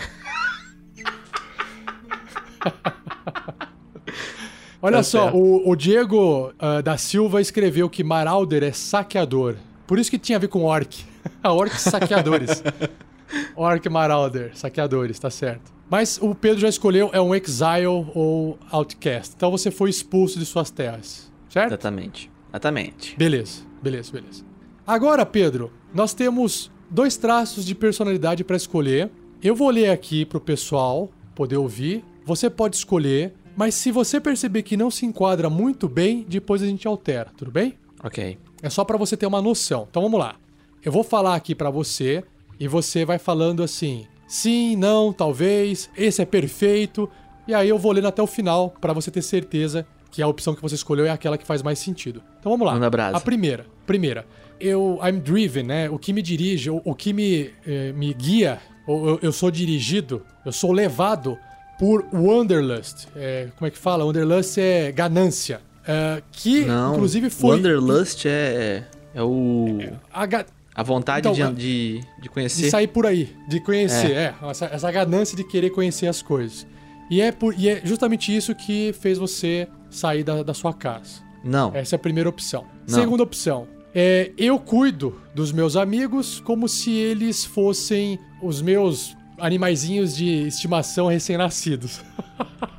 Olha Tá só, o, o Diego ah, da Silva escreveu que Marauder é saqueador. Por isso que tinha a ver com orc. [laughs] orc saqueadores. [laughs] orc Marauder, saqueadores, tá certo. Mas o Pedro já escolheu, é um exile ou outcast. Então você foi expulso de suas terras, certo? Exatamente. Exatamente. Beleza, beleza, beleza. Agora, Pedro, nós temos dois traços de personalidade para escolher. Eu vou ler aqui pro pessoal poder ouvir. Você pode escolher, mas se você perceber que não se enquadra muito bem, depois a gente altera, tudo bem? Ok. É só para você ter uma noção. Então vamos lá. Eu vou falar aqui para você e você vai falando assim: sim, não, talvez, esse é perfeito. E aí eu vou lendo até o final para você ter certeza que a opção que você escolheu é aquela que faz mais sentido. Então vamos lá. Manda brasa. A primeira. Primeira. Eu I'm driven, né? O que me dirige, o, o que me, eh, me guia, ou eu, eu sou dirigido, eu sou levado por Wanderlust. É, como é que fala? Wanderlust é ganância. É, que Não. inclusive foi Wanderlust é, é o. a ga- A vontade Então, de, de, de conhecer. de sair por aí, de conhecer, é, essa, essa ganância de querer conhecer as coisas. E é, por, e é justamente isso que fez você sair da, da sua casa. Não. Essa é a primeira opção. Não. Segunda opção. É, eu cuido dos meus amigos como se eles fossem os meus animaizinhos de estimação recém-nascidos.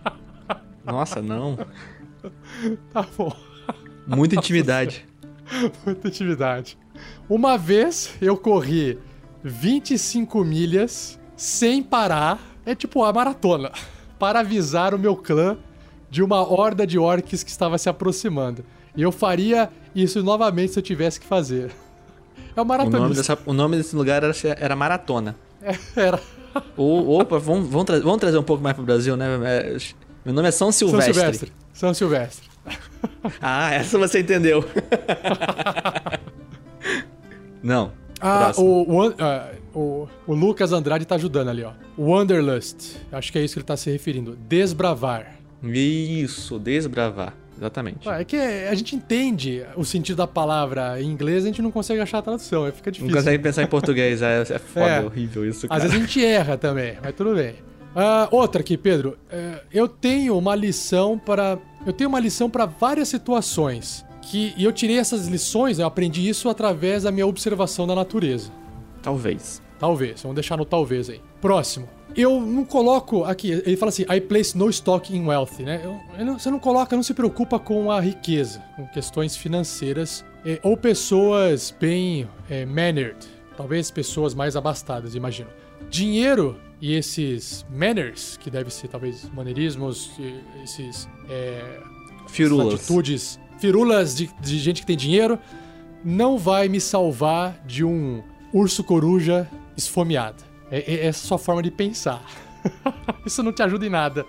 [laughs] Nossa, não. Tá bom. Muita intimidade. [laughs] Muita atividade. Uma vez eu corri 25 milhas sem parar. É tipo a maratona. [laughs] Para avisar o meu clã de uma horda de orcs que estava se aproximando. E eu faria isso novamente se eu tivesse que fazer. [laughs] É o O nome, dessa, o nome desse lugar era, era Maratona. Era Ou, opa, vamos, vamos, tra- vamos trazer um pouco mais pro Brasil, né? É, meu nome é São São Silvestre. Silvestre. São Silvestre. Ah, essa você entendeu. [laughs] não. Ah, o, o, ah, o, o Lucas Andrade tá ajudando ali, ó. Wanderlust. Acho que é isso que ele tá se referindo. Desbravar. Isso, desbravar. Exatamente. Ah, é que a gente entende o sentido da palavra em inglês, a gente não consegue achar a tradução, fica Não difícil. consegue pensar em português, é, é foda, É. é horrível isso, cara. Às vezes a gente erra também, mas tudo bem. Ah, outra aqui, Pedro. É, eu tenho uma lição para. Eu tenho uma lição para várias situações. Que, e eu tirei essas lições, eu aprendi isso através da minha observação da natureza. Talvez. Talvez, vamos deixar no talvez aí. Próximo. Eu não coloco aqui, ele fala assim, I place no stock in wealth, né? Eu- eu não- você não coloca, não se preocupa com a riqueza, com questões financeiras, eh, ou pessoas bem eh, mannered, talvez pessoas mais abastadas, imagino. Dinheiro e esses manners, que deve ser talvez maneirismos, esses eh, Firulas. atitudes, firulas de, de gente que tem dinheiro, não vai me salvar de um urso coruja esfomeado. É, é essa a sua forma de pensar. [laughs] Isso não te ajuda em nada.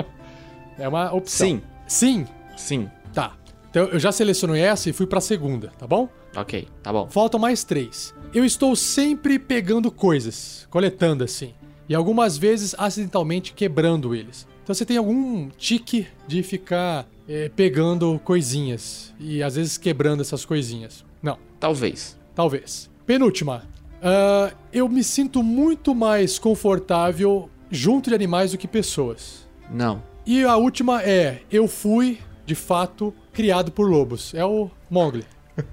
[laughs] é uma opção. Sim, Sim? sim. Tá. Então eu já selecionei essa e fui pra segunda, tá bom? Ok, tá bom. Faltam mais três. Eu estou sempre pegando coisas, coletando assim. E algumas vezes acidentalmente quebrando eles. Então você tem algum tique de ficar eh, pegando coisinhas e às vezes quebrando essas coisinhas. Não, Talvez. talvez. Penúltima. Ah, eu me sinto muito mais confortável junto de animais do que pessoas. Não. E a última é: eu fui, de fato, criado por lobos. É o Mowgli. [laughs]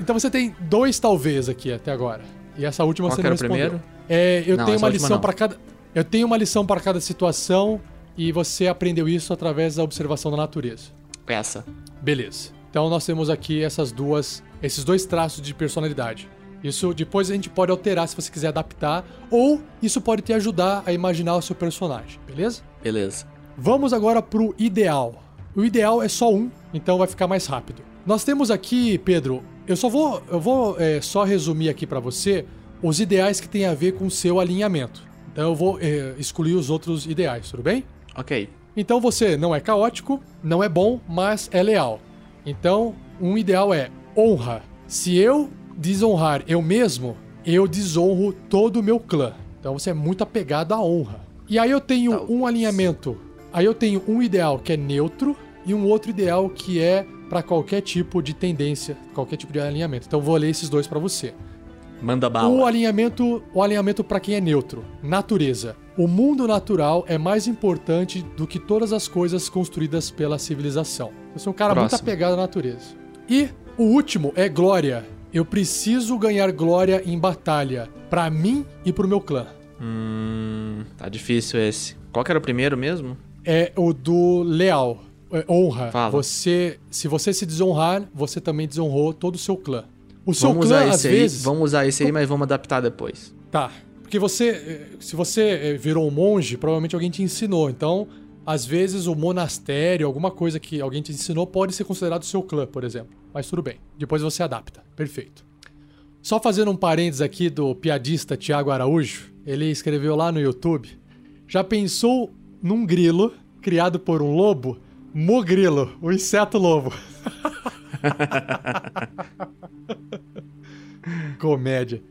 então você tem dois talvez aqui até agora. E essa última Qual você não respondeu. primeiro? É, eu Não, tenho uma lição para cada eu tenho uma lição para cada situação e você aprendeu isso através da observação da natureza. Essa. Beleza. Então nós temos aqui essas duas, esses dois traços de personalidade. Isso depois a gente pode alterar se você quiser adaptar, ou isso pode te ajudar a imaginar o seu personagem, beleza? Beleza. Vamos agora pro ideal. O ideal é só um, então vai ficar mais rápido. Nós temos aqui, Pedro, eu só vou, eu vou é, só resumir aqui pra você os ideais que tem a ver com o seu alinhamento. Então eu vou é, excluir os outros ideais, tudo bem? Ok. Então você não é caótico, não é bom, mas é leal. Então, um ideal é honra. Se eu desonrar eu mesmo, eu desonro todo o meu clã. Então você é muito apegado à honra. E aí eu tenho Talvez. um alinhamento. Aí eu tenho um ideal que é neutro e um outro ideal que é para qualquer tipo de tendência, qualquer tipo de alinhamento. Então eu vou ler esses dois para você. Manda O bala. alinhamento, o alinhamento para quem é neutro. Natureza. O mundo natural é mais importante do que todas as coisas construídas pela civilização. Eu sou um cara muito Próximo. apegado à natureza. E o último é glória. Eu preciso ganhar glória em batalha, para mim e pro meu clã. Hum. Tá difícil esse. Qual que era o primeiro mesmo? É o do leal, é, honra. Fala. Você, se você se desonrar, você também desonrou todo o seu clã. O seu vamos clã usar às aí. vezes Vamos usar esse aí, mas vamos adaptar depois. Tá. Porque você, eh, se você eh, virou um monge, provavelmente alguém te ensinou. Então, às vezes o monastério, alguma coisa que alguém te ensinou, pode ser considerado seu clã, por exemplo. Mas tudo bem. Depois você adapta. Perfeito. Só fazendo um parênteses aqui do piadista Tiago Araújo, ele escreveu lá no YouTube: Já pensou num grilo criado por um lobo? Mogrilo, o inseto lobo. [laughs] [laughs] Comédia.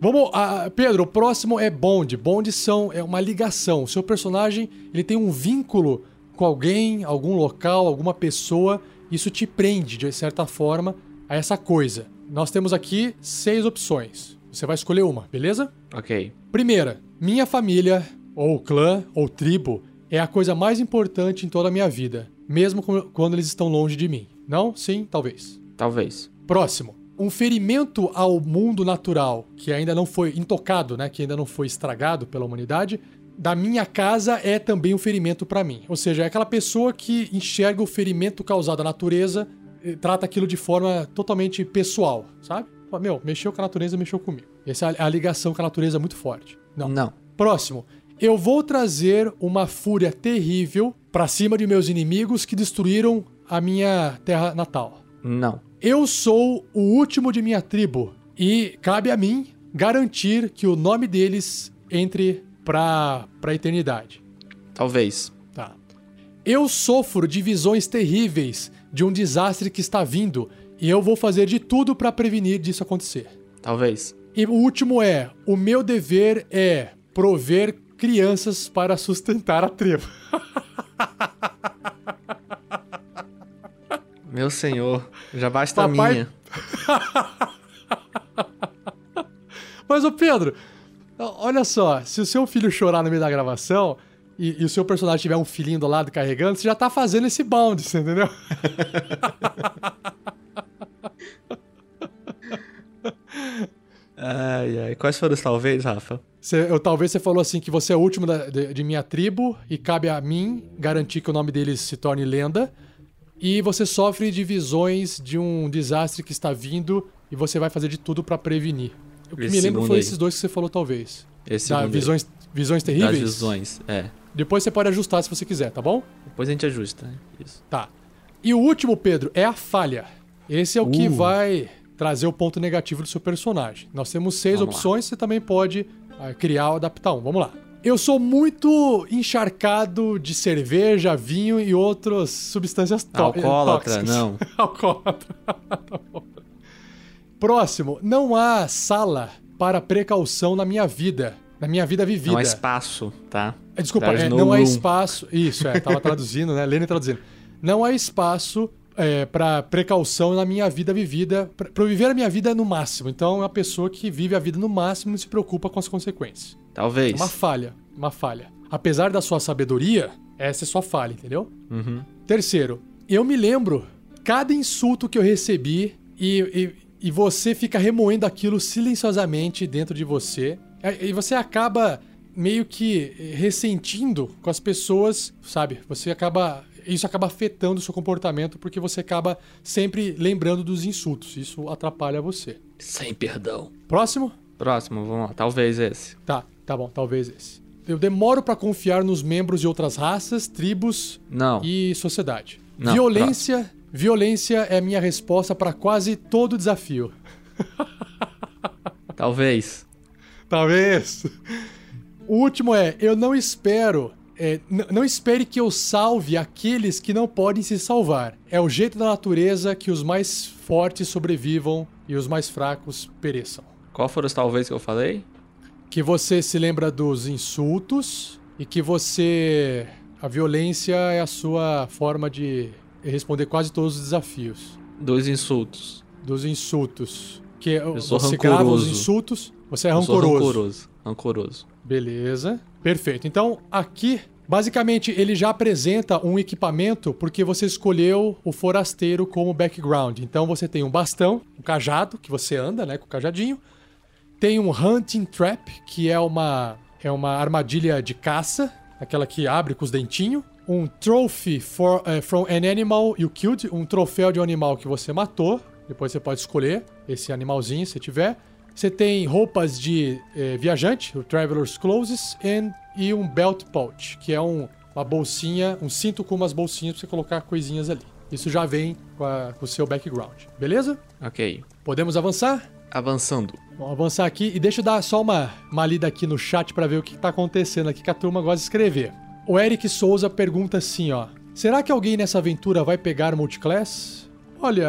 Vamos, ah, Pedro, o próximo é bonde. Bonde são é uma ligação. O seu personagem, ele tem um vínculo com alguém, algum local, alguma pessoa. Isso te prende de certa forma a essa coisa. Nós temos aqui seis opções. Você vai escolher uma, beleza? Ok. Primeira, minha família, ou clã, ou tribo, é a coisa mais importante em toda a minha vida, mesmo quando eles estão longe de mim. Não? Sim? Talvez. Talvez. Próximo. Um ferimento ao mundo natural, que ainda não foi intocado, né? Que ainda não foi estragado pela humanidade, da minha casa é também um ferimento pra mim. Ou seja, é aquela pessoa que enxerga o ferimento causado à natureza, e trata aquilo de forma totalmente pessoal, sabe? Meu, mexeu com a natureza, mexeu comigo. Essa é a ligação com a natureza muito forte. Não. Não. Próximo. Eu vou trazer uma fúria terrível pra cima de meus inimigos que destruíram a minha terra natal. Não. Eu sou o último de minha tribo e cabe a mim garantir que o nome deles entre pra, pra eternidade. Talvez. Tá. Eu sofro de visões terríveis de um desastre que está vindo E eu vou fazer de tudo pra prevenir disso acontecer. Talvez. E o último é: o meu dever é prover crianças para sustentar a tribo. [laughs] Meu senhor, já basta Papai- a minha. [laughs] Mas, ô Pedro, olha só, se o seu filho chorar no meio da gravação e, e o seu personagem tiver um filhinho do lado carregando, você já tá fazendo esse bound, você entendeu? [laughs] Ai, ai. Quais foram os talvez, Rafa? Você- eu, talvez você falou assim que você é o último da- de, de minha tribo e cabe a mim garantir que o nome deles se torne lenda. E você sofre de visões de um desastre que está vindo e você vai fazer de tudo pra prevenir. O que Esse me lembro foi aí. esses dois que você falou, talvez. Esse Da aí. visões, visões Das terríveis. visões, é. Depois você pode ajustar se você quiser, tá bom? Depois a gente ajusta, né? Isso. Tá. E o último, Pedro, é a falha. Esse é o que Uh. vai trazer o ponto negativo do seu personagem. Nós temos seis Vamos lá. opções, você também pode ah, criar ou adaptar um. Vamos lá. Eu sou muito encharcado de cerveja, vinho e outras substâncias Alcoólatra, tóxicas. não. [laughs] Alcoólatra. Tá bom. Próximo, não há sala para precaução na minha vida. Na minha vida vivida. Não há espaço, tá? É, Desculpa, é, não há espaço. Isso, é, tava traduzindo, né? Lênin traduzindo. Não há espaço é, para precaução na minha vida vivida, eu viver a minha vida no máximo. Então é uma pessoa que vive a vida no máximo e não se preocupa com as consequências. Talvez. Uma falha, uma falha. Apesar da sua sabedoria, essa é sua falha, entendeu? Uhum. Terceiro, eu me lembro cada insulto que eu recebi e, e, e você fica remoendo aquilo silenciosamente dentro de você. É, E você acaba meio que eh, ressentindo com as pessoas, sabe? Você acaba. Isso acaba afetando o seu comportamento porque você acaba sempre lembrando dos insultos. Isso atrapalha você. Sem perdão. Próximo? Próximo, vamos lá. Talvez esse. Tá, tá bom, talvez esse. Eu demoro pra confiar nos membros de outras raças, tribos Não. e sociedade. Não, violência, violência é a minha resposta pra quase todo desafio. [laughs] Talvez. Talvez. O último é, eu não espero, é, não espere que eu salve aqueles que não podem se salvar. É o jeito da natureza que os mais fortes sobrevivam e os mais fracos pereçam. Qual foram os talvez que eu falei? Que você se lembra dos insultos e que você a violência é a sua forma de responder quase todos os desafios. Dois insultos. dos insultos. Que é- sou você grava os rancoroso. insultos, você é Eu rancoroso. rancoroso. Rancoroso. Beleza. Perfeito. Então, aqui, basicamente, ele já apresenta um equipamento porque você escolheu o forasteiro como background. Então, você tem um bastão, um cajado, que você anda, né, com o cajadinho. Tem um hunting trap, que é uma, é uma armadilha de caça, aquela que abre com os dentinhos. Um trophy for, eh, from an animal you killed, um troféu de um animal que você matou. Depois você pode escolher esse animalzinho, se tiver. Você tem roupas de eh, viajante, o Traveler's Clothes, and, e um belt pouch, que é um- uma bolsinha, um cinto com umas bolsinhas pra você colocar coisinhas ali. Isso já vem com, a- com o seu background, beleza? Ok. Podemos avançar? Avançando. Vamos avançar aqui e deixa eu dar só uma, uma lida aqui no chat pra ver o que tá acontecendo aqui que a turma gosta de escrever. O Eric Souza pergunta assim, ó. Será que alguém nessa aventura vai pegar multiclass? Olha,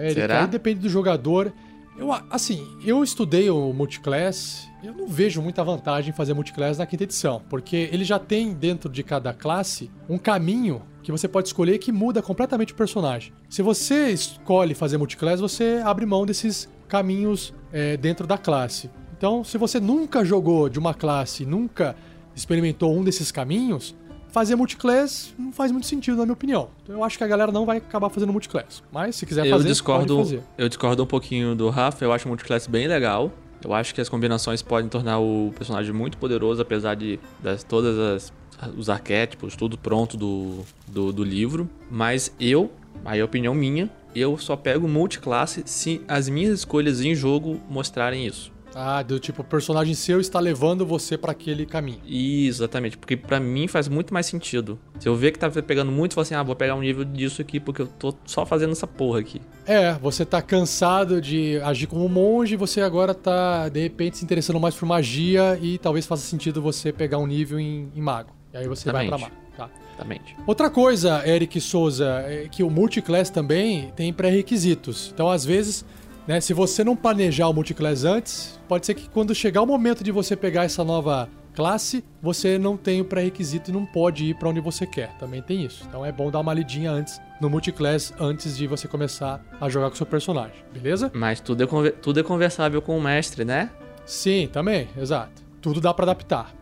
Eric, Será? aí depende do jogador. Eu, assim, eu estudei o multiclass, eu não vejo muita vantagem em fazer multiclass na quinta edição, porque ele já tem dentro de cada classe um caminho que você pode escolher que muda completamente o personagem. Se você escolhe fazer multiclass, você abre mão desses caminhos é, dentro da classe. Então, se você nunca jogou de uma classe, nunca experimentou um desses caminhos, fazer multiclass não faz muito sentido, na minha opinião. Então, eu acho que a galera não vai acabar fazendo multiclass. Mas, se quiser eu fazer, discordo, pode fazer. eu discordo um pouquinho do Rafa. Eu acho o multiclass bem legal. Eu acho que as combinações podem tornar o personagem muito poderoso, apesar de das, todas as os arquétipos, tudo pronto do, do, do livro. Mas eu, aí é opinião minha, eu só pego multiclasse se as minhas escolhas em jogo mostrarem isso. Ah, do tipo, o personagem seu está levando você pra aquele caminho. Isso, exatamente. Porque pra mim faz muito mais sentido. Se eu ver que tá pegando muito, eu falo assim, ah, vou pegar um nível disso aqui porque eu tô só fazendo essa porra aqui. É, você tá cansado de agir como monge, você agora tá, de repente, se interessando mais por magia e talvez faça sentido você pegar um nível em, em mago. E aí você vai pra Exatamente. mago. tá? Exatamente. Outra coisa, Eric Souza, é que o multiclass também tem pré-requisitos. Então, às vezes, né, se você não planejar o multiclass antes, pode ser que quando chegar o momento de você pegar essa nova classe, você não tem o pré-requisito e não pode ir para onde você quer. Também tem isso. Então é bom dar uma lidinha antes no multiclass antes de você começar a jogar com seu personagem, beleza? Mas tudo é, tudo é conversável com o mestre, né? Sim, também, exato. Tudo dá pra adaptar.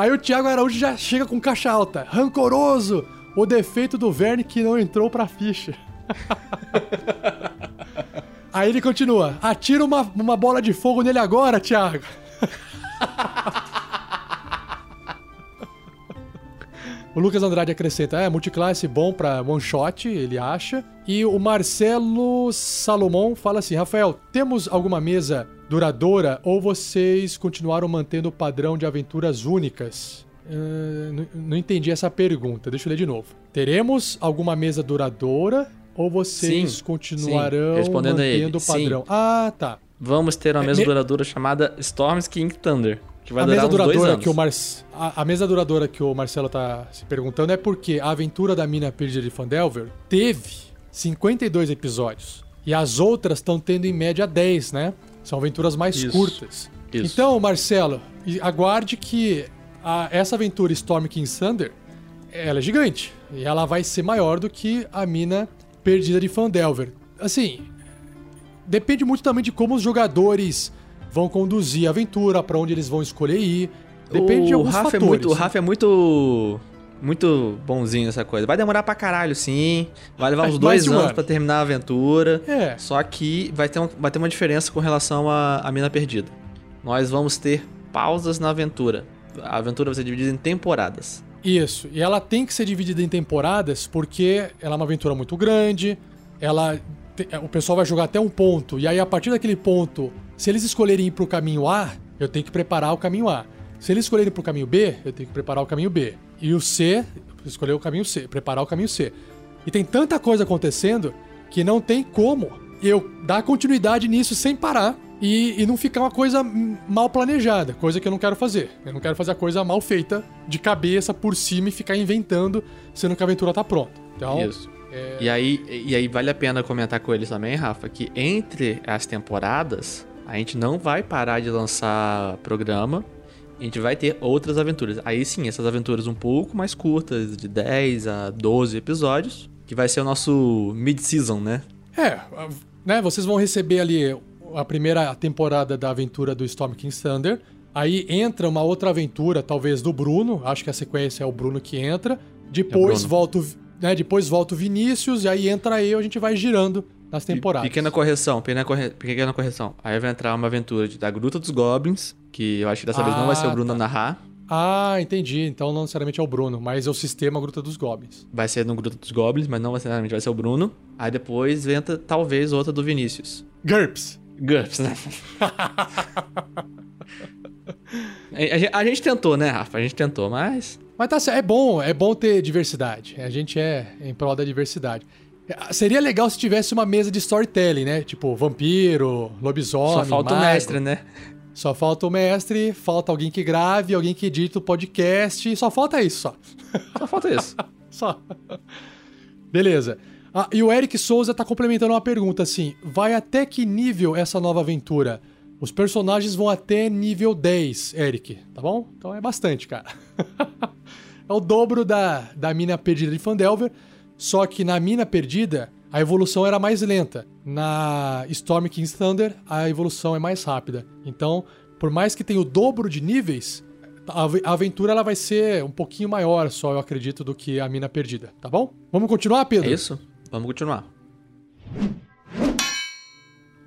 Aí o Thiago Araújo já chega com caixa alta. Rancoroso! O defeito do Verne que não entrou pra ficha. [laughs] Aí ele continua. Atira uma, uma bola de fogo nele agora, Thiago. [laughs] O Lucas Andrade acrescenta, é, multiclasse bom pra one shot, ele acha. E o Marcelo Salomão fala assim, Rafael, temos alguma mesa duradoura ou vocês continuaram mantendo o padrão de aventuras únicas? Ah, não, não entendi essa pergunta, deixa eu ler de novo. Teremos alguma mesa duradoura ou vocês Sim, continuarão sim, mantendo o sim. padrão? Ah, tá. Vamos ter uma É, mesa me- duradoura chamada Storms King Thunder, que vai a durar mesa duradoura que o Mar... a, a mesa duradoura que o Marcelo tá se perguntando é porque a aventura da mina perdida de Fandelver teve 52 episódios e as outras estão tendo em média 10, né? São aventuras mais Isso. curtas. Isso. Então, Marcelo, aguarde que a- essa aventura Storm King Thunder ela é gigante e ela vai ser maior do que a mina perdida de Fandelver. Assim, depende muito também de como os jogadores vão conduzir a aventura, pra onde eles vão escolher ir. Depende o de alguns Rafa fatores. É muito, o Rafa é muito. Muito bonzinho nessa coisa. Vai demorar pra caralho, sim. Vai levar uns dois anos ano. pra terminar a aventura. É. Só que vai ter, um- vai ter uma diferença com relação à, à mina perdida. Nós vamos ter pausas na aventura. A aventura vai ser dividida em temporadas. Isso. E ela tem que ser dividida em temporadas porque ela é uma aventura muito grande. Ela te- o pessoal vai jogar até um ponto e aí a partir daquele ponto, se eles escolherem ir pro caminho A, eu tenho que preparar o caminho A. Se eles escolherem pro caminho B, eu tenho que preparar o caminho B. E o C, escolher o caminho C, preparar o caminho C. E tem tanta coisa acontecendo que não tem como eu dar continuidade nisso sem parar e, e não ficar uma coisa mal planejada, coisa que eu não quero fazer. Eu não quero fazer a coisa mal feita, de cabeça, por cima e ficar inventando, sendo que a aventura tá pronta. Então, Isso. E, aí, e aí vale a pena comentar com eles também, Rafa, que entre as temporadas, a gente não vai parar de lançar programa. A gente vai ter outras aventuras. Aí sim, essas aventuras um pouco mais curtas, de 10 a 12 episódios, que vai ser o nosso mid-season, né? É, né? Vocês vão receber ali a primeira temporada da aventura do Storm King Thunder. Aí entra uma outra aventura, talvez do Bruno. Acho que a sequência é o Bruno que entra. Depois Bruno. volta, o- né? Depois volta o Vinícius e aí entra eu. A gente vai girando nas temporadas. Pequena correção, pequena, corre- pequena correção. Aí vai entrar uma aventura de, da Gruta dos Goblins, que eu acho que dessa vez não vai ser o Ah, Bruno a tá. narrar. Ah, entendi. Então não necessariamente é o Bruno, mas é o sistema Gruta dos Goblins. Vai ser no Gruta dos Goblins, mas não necessariamente vai ser o Bruno. Aí depois entra talvez outra do Vinícius. GURPS. GURPS, né? [laughs] a, a gente- a gente tentou, né, Rafa? A gente tentou, mas. Mas tá certo, é bom, é bom ter diversidade. A gente é em prol da diversidade. Seria legal se tivesse uma mesa de storytelling, né? Tipo, vampiro, lobisomem, Só falta o mago. mestre, né? Só falta o mestre, falta alguém que grave, alguém que edita o podcast, só falta isso, só. Só falta isso. [laughs] Só. Beleza. Ah, e o Eric Souza tá complementando uma pergunta assim: vai até que nível essa nova aventura? Os personagens vão até nível 10, Eric, tá bom? Então é bastante, cara. [laughs] é o dobro da, da mina perdida de Fandelver, só que na mina perdida a evolução era mais lenta. Na Storm King's Thunder a evolução é mais rápida. Então, por mais que tenha o dobro de níveis, a ave- a aventura ela vai ser um pouquinho maior, só eu acredito, do que a mina perdida, tá bom? Vamos continuar, É Pedro? isso? Vamos continuar.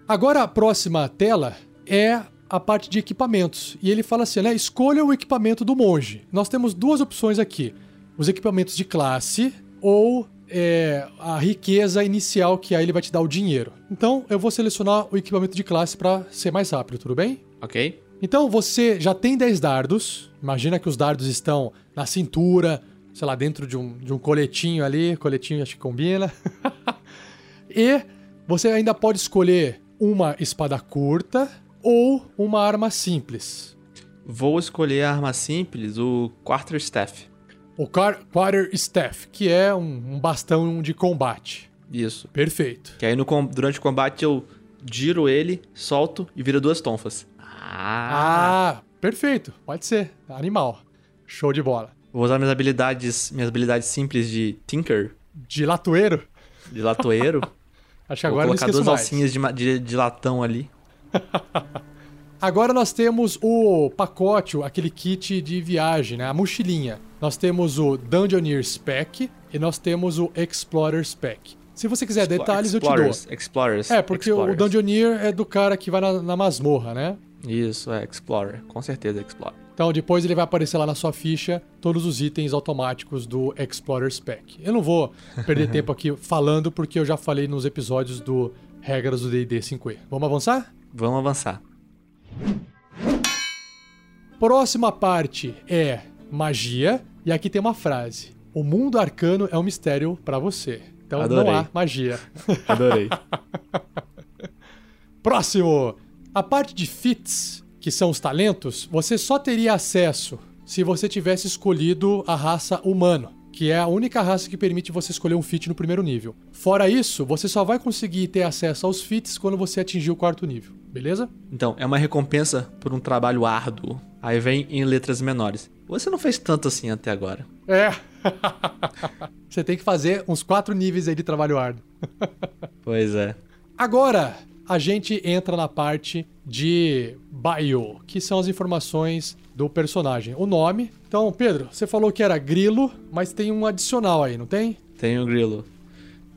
Agora a próxima tela é a parte de equipamentos. E ele fala assim, né? Escolha o equipamento do monge. Nós temos duas opções aqui: os equipamentos de classe ou é, a riqueza inicial, que aí ele vai te dar o dinheiro. Então eu vou selecionar o equipamento de classe para ser mais rápido, tudo bem? Ok? Então você já tem 10 dardos. Imagina que os dardos estão na cintura, sei lá, dentro de um, de um coletinho ali. Coletinho acho que combina. [laughs] e você ainda pode escolher uma espada curta ou uma arma simples. Vou escolher a arma simples, o Quarterstaff. O quar- Quarterstaff, que é um, um bastão de combate. Isso. Perfeito. Que aí no, durante o combate eu giro ele, solto e vira duas tonfas. Ah. Ah, perfeito. Pode ser. Animal. Show de bola. Vou usar minhas habilidades, minhas habilidades simples de Tinker, De latoeiro, de latoeiro. [laughs] acho que Vou agora eu não colocar duas mais. alcinhas de, de, de latão ali. [laughs] Agora nós temos o pacote, aquele kit de viagem, né? A mochilinha. Nós temos o Dungeoneer Spec e nós temos o Explorer Spec. Se você quiser detalhes, eu te Explorers, dou. Explorers. É, porque o Explorers. Dungeoneer é do cara que vai na, na masmorra, né? Isso, é, Explorer. Com certeza, Explorer. Então depois ele vai aparecer lá na sua ficha todos os itens automáticos do Explorer Spec. Eu não vou perder [laughs] tempo aqui falando porque eu já falei nos episódios do Regras do D&D 5e. Vamos avançar? Vamos avançar. Próxima parte é magia e aqui tem uma frase. O mundo arcano é um mistério pra você. Então Adorei. não há magia. [laughs] Adorei. [laughs] Próximo! A parte de feats, que são os talentos, você só teria acesso se você tivesse escolhido a raça humano, que é a única raça que permite você escolher um feat no primeiro nível. Fora isso, você só vai conseguir ter acesso aos feats quando você atingir o quarto nível, beleza? Então, é uma recompensa por um trabalho árduo. Aí vem em letras menores. Você não fez tanto assim até agora. É. [laughs] você tem que fazer uns quatro níveis aí de trabalho árduo. [laughs] Pois é. Agora, a gente entra na parte de bio, que são as informações do personagem. O nome. Então, Pedro, você falou que era Grilo, mas tem um adicional aí, não tem? Tem o Grilo.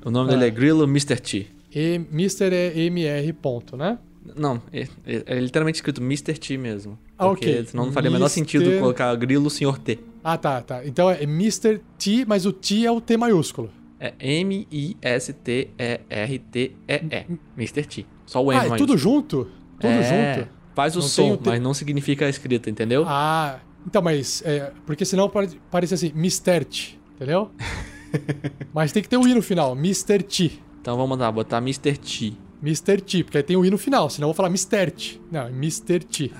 O nome Ah. dele é Grilo Mr. T. E Mr. é MR ponto, né? Não, é, é- é literalmente escrito Mr. T mesmo. Ah, ok. senão não faria o menor sentido colocar Grilo Sr. T. Ah, tá, tá. Então é Mr. T, mas o T é o T maiúsculo. É M-I-S-T-E-R-T-E-E. Mr. T. Só o M ah, é tudo junto? Tudo É, junto? Faz o Não som, te- mas não significa a escrita, entendeu? Ah, então, mas. É, porque senão parece assim, Mr. T, entendeu? [laughs] mas tem que ter o I no final, Mr. T. Então vamos lá, botar Mr. T. Mr. T, porque aí tem o I no final, senão eu vou falar Mr. T. Não, é Mr. T.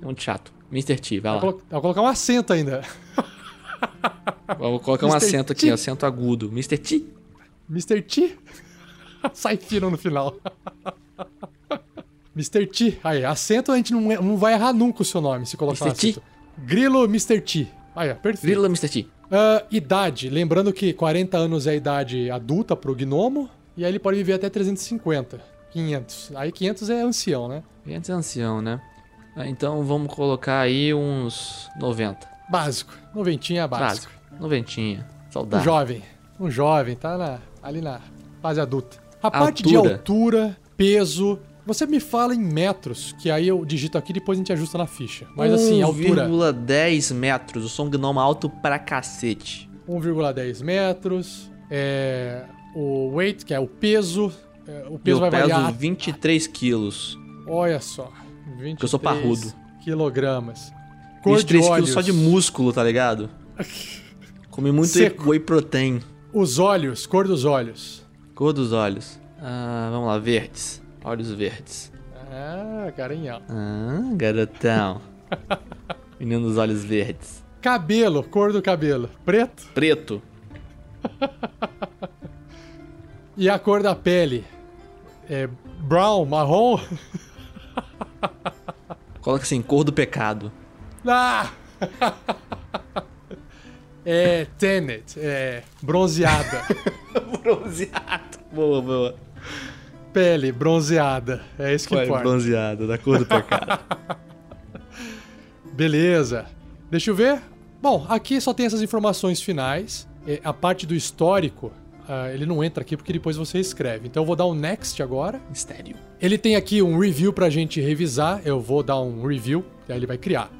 É muito chato. Mr. T, vai Vou, lá. colo- vou colocar um acento ainda. Vou colocar um acento aqui, acento agudo. Mr. T. Mr. T. [laughs] Sai fino no final. [laughs] Mr. T. Aí, acento a gente não, é- não vai errar nunca o seu nome se colocar um Mr. T? Grilo Mr. T. Aí, ó, perfeito. Grilo Mr. T. Ah, idade. Lembrando que 40 anos é a idade adulta pro gnomo. E aí ele pode viver até 350. 500. Aí 500 é ancião, né? Antes é ancião, né? Ah, Então vamos colocar aí uns 90. Básico. Noventinha básico. Básico. Noventinha. Um Saudável. jovem. Um jovem, tá na- ali na fase adulta. A parte de altura, peso. Você me fala em metros, que aí eu digito aqui e depois a gente ajusta na ficha. Mas assim, altura. 1,10 metros. Eu sou um gnomo alto pra cacete. 1,10 metros. É, o weight, que é o peso. é, o peso eu vai peso variar. 23 quilos. Olha só. 23 eu sou parrudo. Quilogramas. Cor 23 de quilos só de músculo, tá ligado? [laughs] Comi muito Seco. whey protein. Os olhos, cor dos olhos. Cor dos olhos. Ah, vamos lá, verdes. Olhos verdes. Ah, carinhão. Ah, garotão. [laughs] Menino dos olhos verdes. Cabelo, cor do cabelo. Preto. Preto. [laughs] E a cor da pele? É brown, marrom? [laughs] Coloca assim, cor do pecado. Ah! É Tenet, é bronzeada. Bronzeado. Boa, boa. Pele bronzeada. É isso que Foi importa. bronzeado, da cor do [laughs] pecado. Beleza. Deixa eu ver. Bom, aqui só tem essas informações finais. É, A parte do histórico, ah, ele não entra aqui porque depois você escreve. Então eu vou dar um next agora. Mistério. Ele tem aqui um review pra gente revisar. Eu vou dar um review, e aí ele vai criar.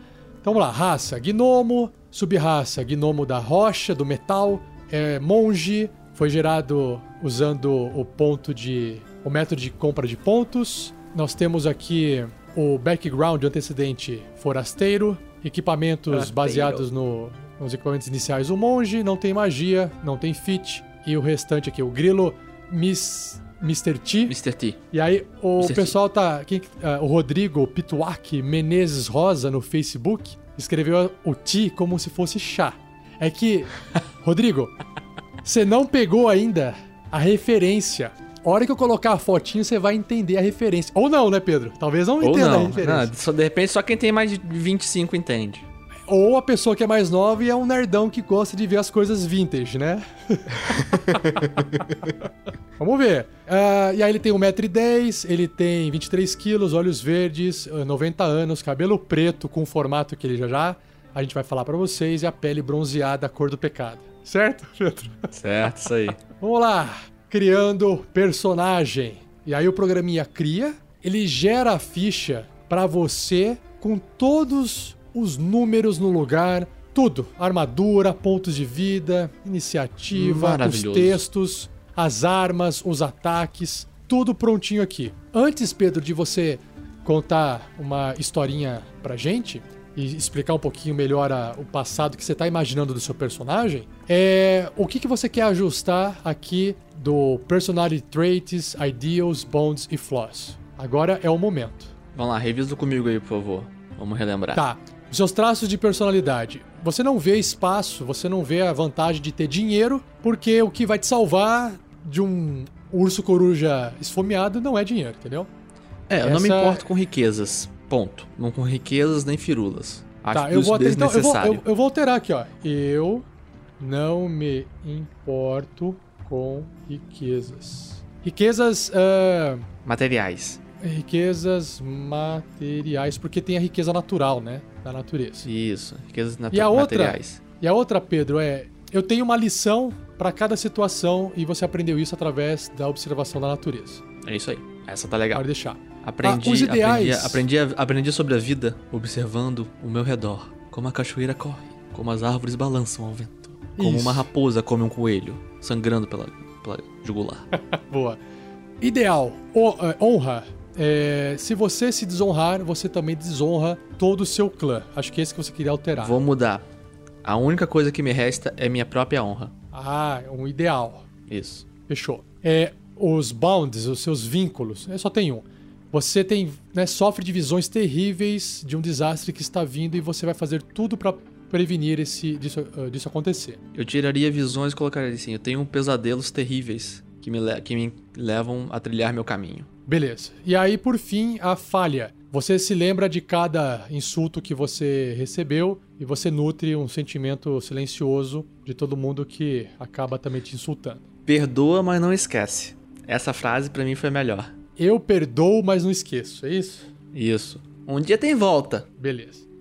Então vamos lá, raça, gnomo, subraça, gnomo da rocha, do metal, é, monge, foi gerado usando o ponto de. O método de compra de pontos. Nós temos aqui o background antecedente forasteiro, equipamentos Forasteiro. baseados no- nos equipamentos iniciais do monge, não tem magia, não tem fit, e o restante aqui, o grilo Miss, Mr. T. Mr. T. E aí, o Mr. Pessoal tá. quem que- ah, o Rodrigo Pituac Menezes Rosa no Facebook escreveu o T como se fosse chá. É que, [laughs] Rodrigo, você não pegou ainda a referência. A hora que eu colocar a fotinho, você vai entender a referência. Ou não, né, Pedro? Talvez não Ou entenda a não. referência. não só, de repente, só quem tem mais de 25 entende. Ou a pessoa que é mais nova e é um nerdão que gosta de ver as coisas vintage, né? [laughs] Vamos ver. Ah, e aí ele tem 1,10m, ele tem 23 quilos, olhos verdes, ah, 90 anos, cabelo preto com o formato que ele já já a gente vai falar pra vocês e a pele bronzeada, a cor do pecado. Certo, Pedro? Certo, isso aí. Vamos lá. Criando personagem. E aí o programinha cria, ele gera a ficha pra você com todos os números no lugar, tudo, armadura, pontos de vida, iniciativa, os textos, as armas, os ataques, tudo prontinho aqui. Antes, Pedro, de você contar uma historinha pra gente e explicar um pouquinho melhor a- o passado que você tá imaginando do seu personagem, é o que, que você quer ajustar aqui do Personality Traits, Ideals, Bonds e Flaws. Agora é o momento. Vamos lá, revisa comigo aí, por favor. Vamos relembrar. Tá. Os seus traços de personalidade. Você não vê espaço, você não vê a vantagem de ter dinheiro, porque o que vai te salvar de um urso coruja esfomeado não é dinheiro, entendeu? É, eu não me Essa- importo com riquezas. Ponto. Não com riquezas nem firulas. Acho tá, eu isso vou, até- então, eu, vou, desnecessário. eu, eu vou alterar aqui, ó. Eu não me importo com riquezas. Riquezas. ah, Materiais. riquezas materiais, porque tem a riqueza natural, né? Da natureza. Isso. Riquezas natu- E a outra? materiais. E a outra, Pedro, é: eu tenho uma lição para cada situação e você aprendeu isso através da observação da natureza. É isso aí. Essa tá legal. Pode deixar. Aprendi, Ah, os ideais. aprendi, aprendi, aprendi sobre a vida observando o meu redor. Como a cachoeira corre, como as árvores balançam ao vento. Como Isso. uma raposa come um coelho, sangrando pela, pela jugular. [laughs] Boa. Ideal. É, honra. É, se você se desonrar, você também desonra todo o seu clã. Acho que é esse que você queria alterar. Vou mudar. A única coisa que me resta é minha própria honra. Ah, é um ideal. Isso. Fechou. É, os bounds, os seus vínculos, é, só tem um. Você tem, né, sofre de visões terríveis de um desastre que está vindo e você vai fazer tudo para prevenir esse, disso, ah, disso acontecer. Eu tiraria visões e colocaria assim: eu tenho pesadelos terríveis que me, que me levam a trilhar meu caminho. Beleza. E aí, por fim, a falha. Você se lembra de cada insulto que você recebeu e você nutre um sentimento silencioso de todo mundo que acaba também te insultando. Perdoa, mas não esquece. Essa frase pra mim foi melhor. Eu perdoo, mas não esqueço, é isso? Isso. Um dia tem volta. Beleza.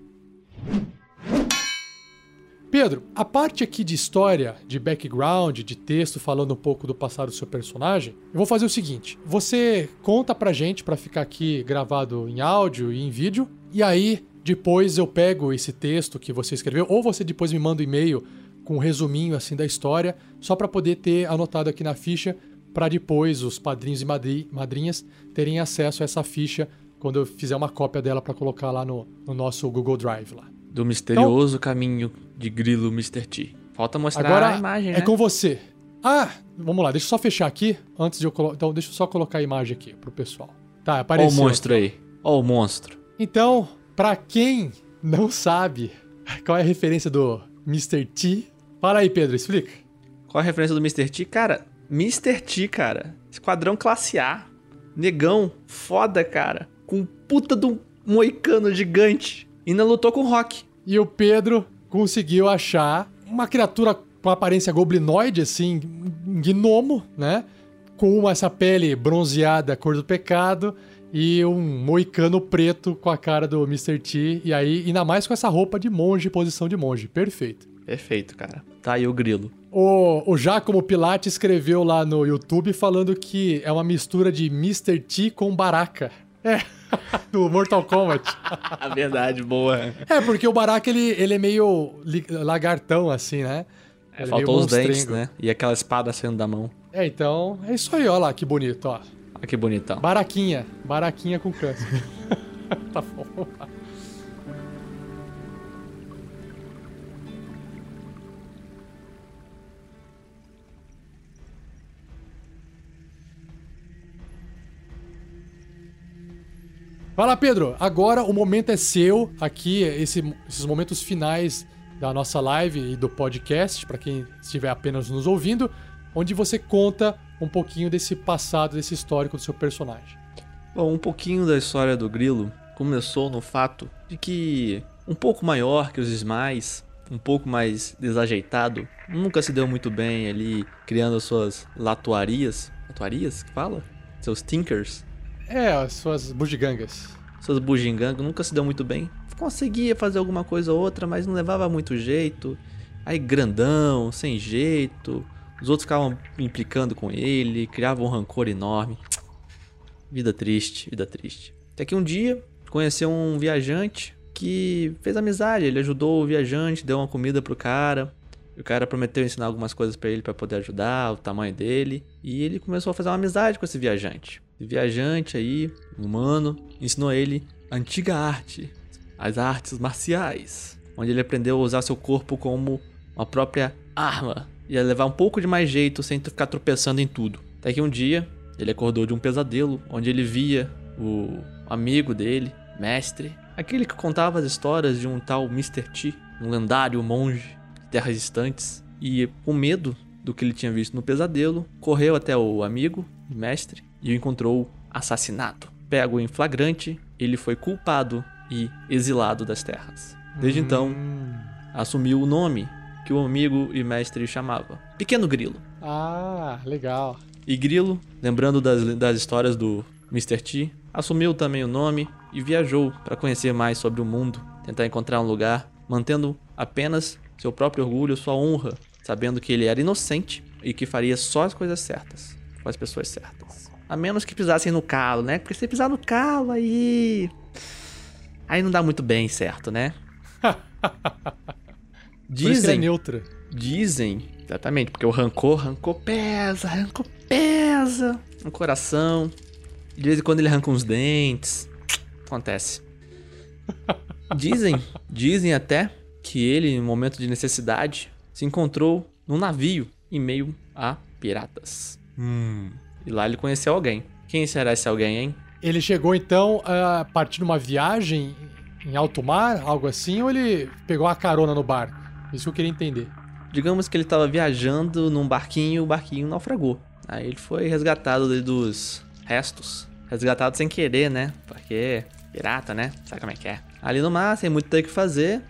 Pedro, a parte aqui de história, de background, de texto falando um pouco do passado do seu personagem, eu vou fazer o seguinte: você conta pra gente pra ficar aqui gravado em áudio e em vídeo, e aí depois eu pego esse texto que você escreveu, ou você depois me manda um e-mail com um resuminho assim da história, só pra poder ter anotado aqui na ficha, pra depois os padrinhos e madri- madrinhas terem acesso a essa ficha quando eu fizer uma cópia dela pra colocar lá no, no nosso Google Drive lá. Do misterioso caminho de grilo Mr. T. Falta mostrar Agora a imagem, é né? com você. Ah, vamos lá, deixa eu só fechar aqui antes de eu colocar. Então, deixa eu só colocar a imagem aqui pro pessoal. Tá, Ó o apareceu. monstro aí. Ó o monstro. Então, pra quem não sabe qual é a referência do Mr. T, fala aí, Pedro, explica. Qual a referência do Mr. T? Cara, Mr. T, cara. Esquadrão classe A. Negão. Foda, cara. Com puta de um moicano gigante. E ainda lutou com o Rock. E o Pedro conseguiu achar uma criatura com aparência goblinoide, assim, um gnomo, né? Com essa pele bronzeada, cor do pecado, e um moicano preto com a cara do Mr. T. E aí, ainda mais com essa roupa de monge, posição de monge. Perfeito. Perfeito, cara. Tá aí o grilo. O, o Giacomo Pilate escreveu lá no YouTube falando que é uma mistura de Mr. T com Baraka. É, [laughs] do Mortal Kombat. [laughs] A verdade, boa. É, porque o Baraka, ele, ele é meio lagartão, assim, né? É, é faltou os dentes, né? E aquela espada saindo da mão. É, então, é isso aí, ó lá, que bonito, ó. Olha que bonitão. Baraquinha, baraquinha com câncer. [laughs] tá bom. Vai lá, Pedro. Agora o momento é seu aqui, esse- esses momentos finais da nossa live e do podcast, para quem estiver apenas nos ouvindo, onde você conta um pouquinho desse passado, desse histórico do seu personagem. Bom, um pouquinho da história do Grilo começou no fato de que um pouco maior que os Smais, um pouco mais desajeitado, nunca se deu muito bem ali criando suas latuarias. Latuarias que fala? Seus tinkers. É, as suas bugigangas. Suas bugigangas nunca se deu muito bem. Conseguia fazer alguma coisa ou outra, mas não levava muito jeito. Aí grandão, sem jeito. Os outros ficavam implicando com ele, criavam um rancor enorme. Vida triste, vida triste. Até que um dia conheceu um viajante que fez amizade. Ele ajudou o viajante, deu uma comida pro cara. O cara prometeu ensinar algumas coisas para ele para poder ajudar, o tamanho dele. E ele começou a fazer uma amizade com esse viajante. Viajante aí, humano, ensinou a ele a antiga arte, as artes marciais, onde ele aprendeu a usar seu corpo como uma própria arma. Ia levar um pouco de mais jeito sem ficar tropeçando em tudo. Até que um dia ele acordou de um pesadelo onde ele via o amigo dele, mestre, aquele que contava as histórias de um tal Mr. T, um lendário monge de terras distantes, e com medo do que ele tinha visto no pesadelo, correu até o amigo, mestre, e o encontrou assassinado. Pego em flagrante, ele foi culpado e exilado das terras. Desde então, Hum. assumiu o nome que o amigo e mestre chamava Pequeno Grilo. Ah, legal. E Grilo, lembrando das, das histórias do Mr. T, assumiu também o nome e viajou para conhecer mais sobre o mundo, tentar encontrar um lugar, mantendo apenas seu próprio orgulho, sua honra, sabendo que ele era inocente e que faria só as coisas certas, com as pessoas certas. A menos que pisassem no calo, né? Porque se pisar no calo aí. Aí não dá muito bem certo, né? [laughs] É Dizem neutra. Dizem, exatamente, porque o rancor, rancor pesa, rancor pesa no coração. De vez em quando ele arranca uns dentes. Acontece. [laughs] Dizem, dizem até que ele, em momento de necessidade, se encontrou num navio em meio a piratas. Hum. E lá ele conheceu alguém. Quem será esse alguém, hein? Ele chegou então a partir de uma viagem em alto mar, algo assim, ou ele pegou uma carona no barco? Isso que eu queria entender. Digamos que ele estava viajando num barquinho e o barquinho naufragou. Aí ele foi resgatado dos restos. Resgatado sem querer, né? Porque pirata, né? Sabe como é que é? Ali no mar, sem muito ter o que fazer,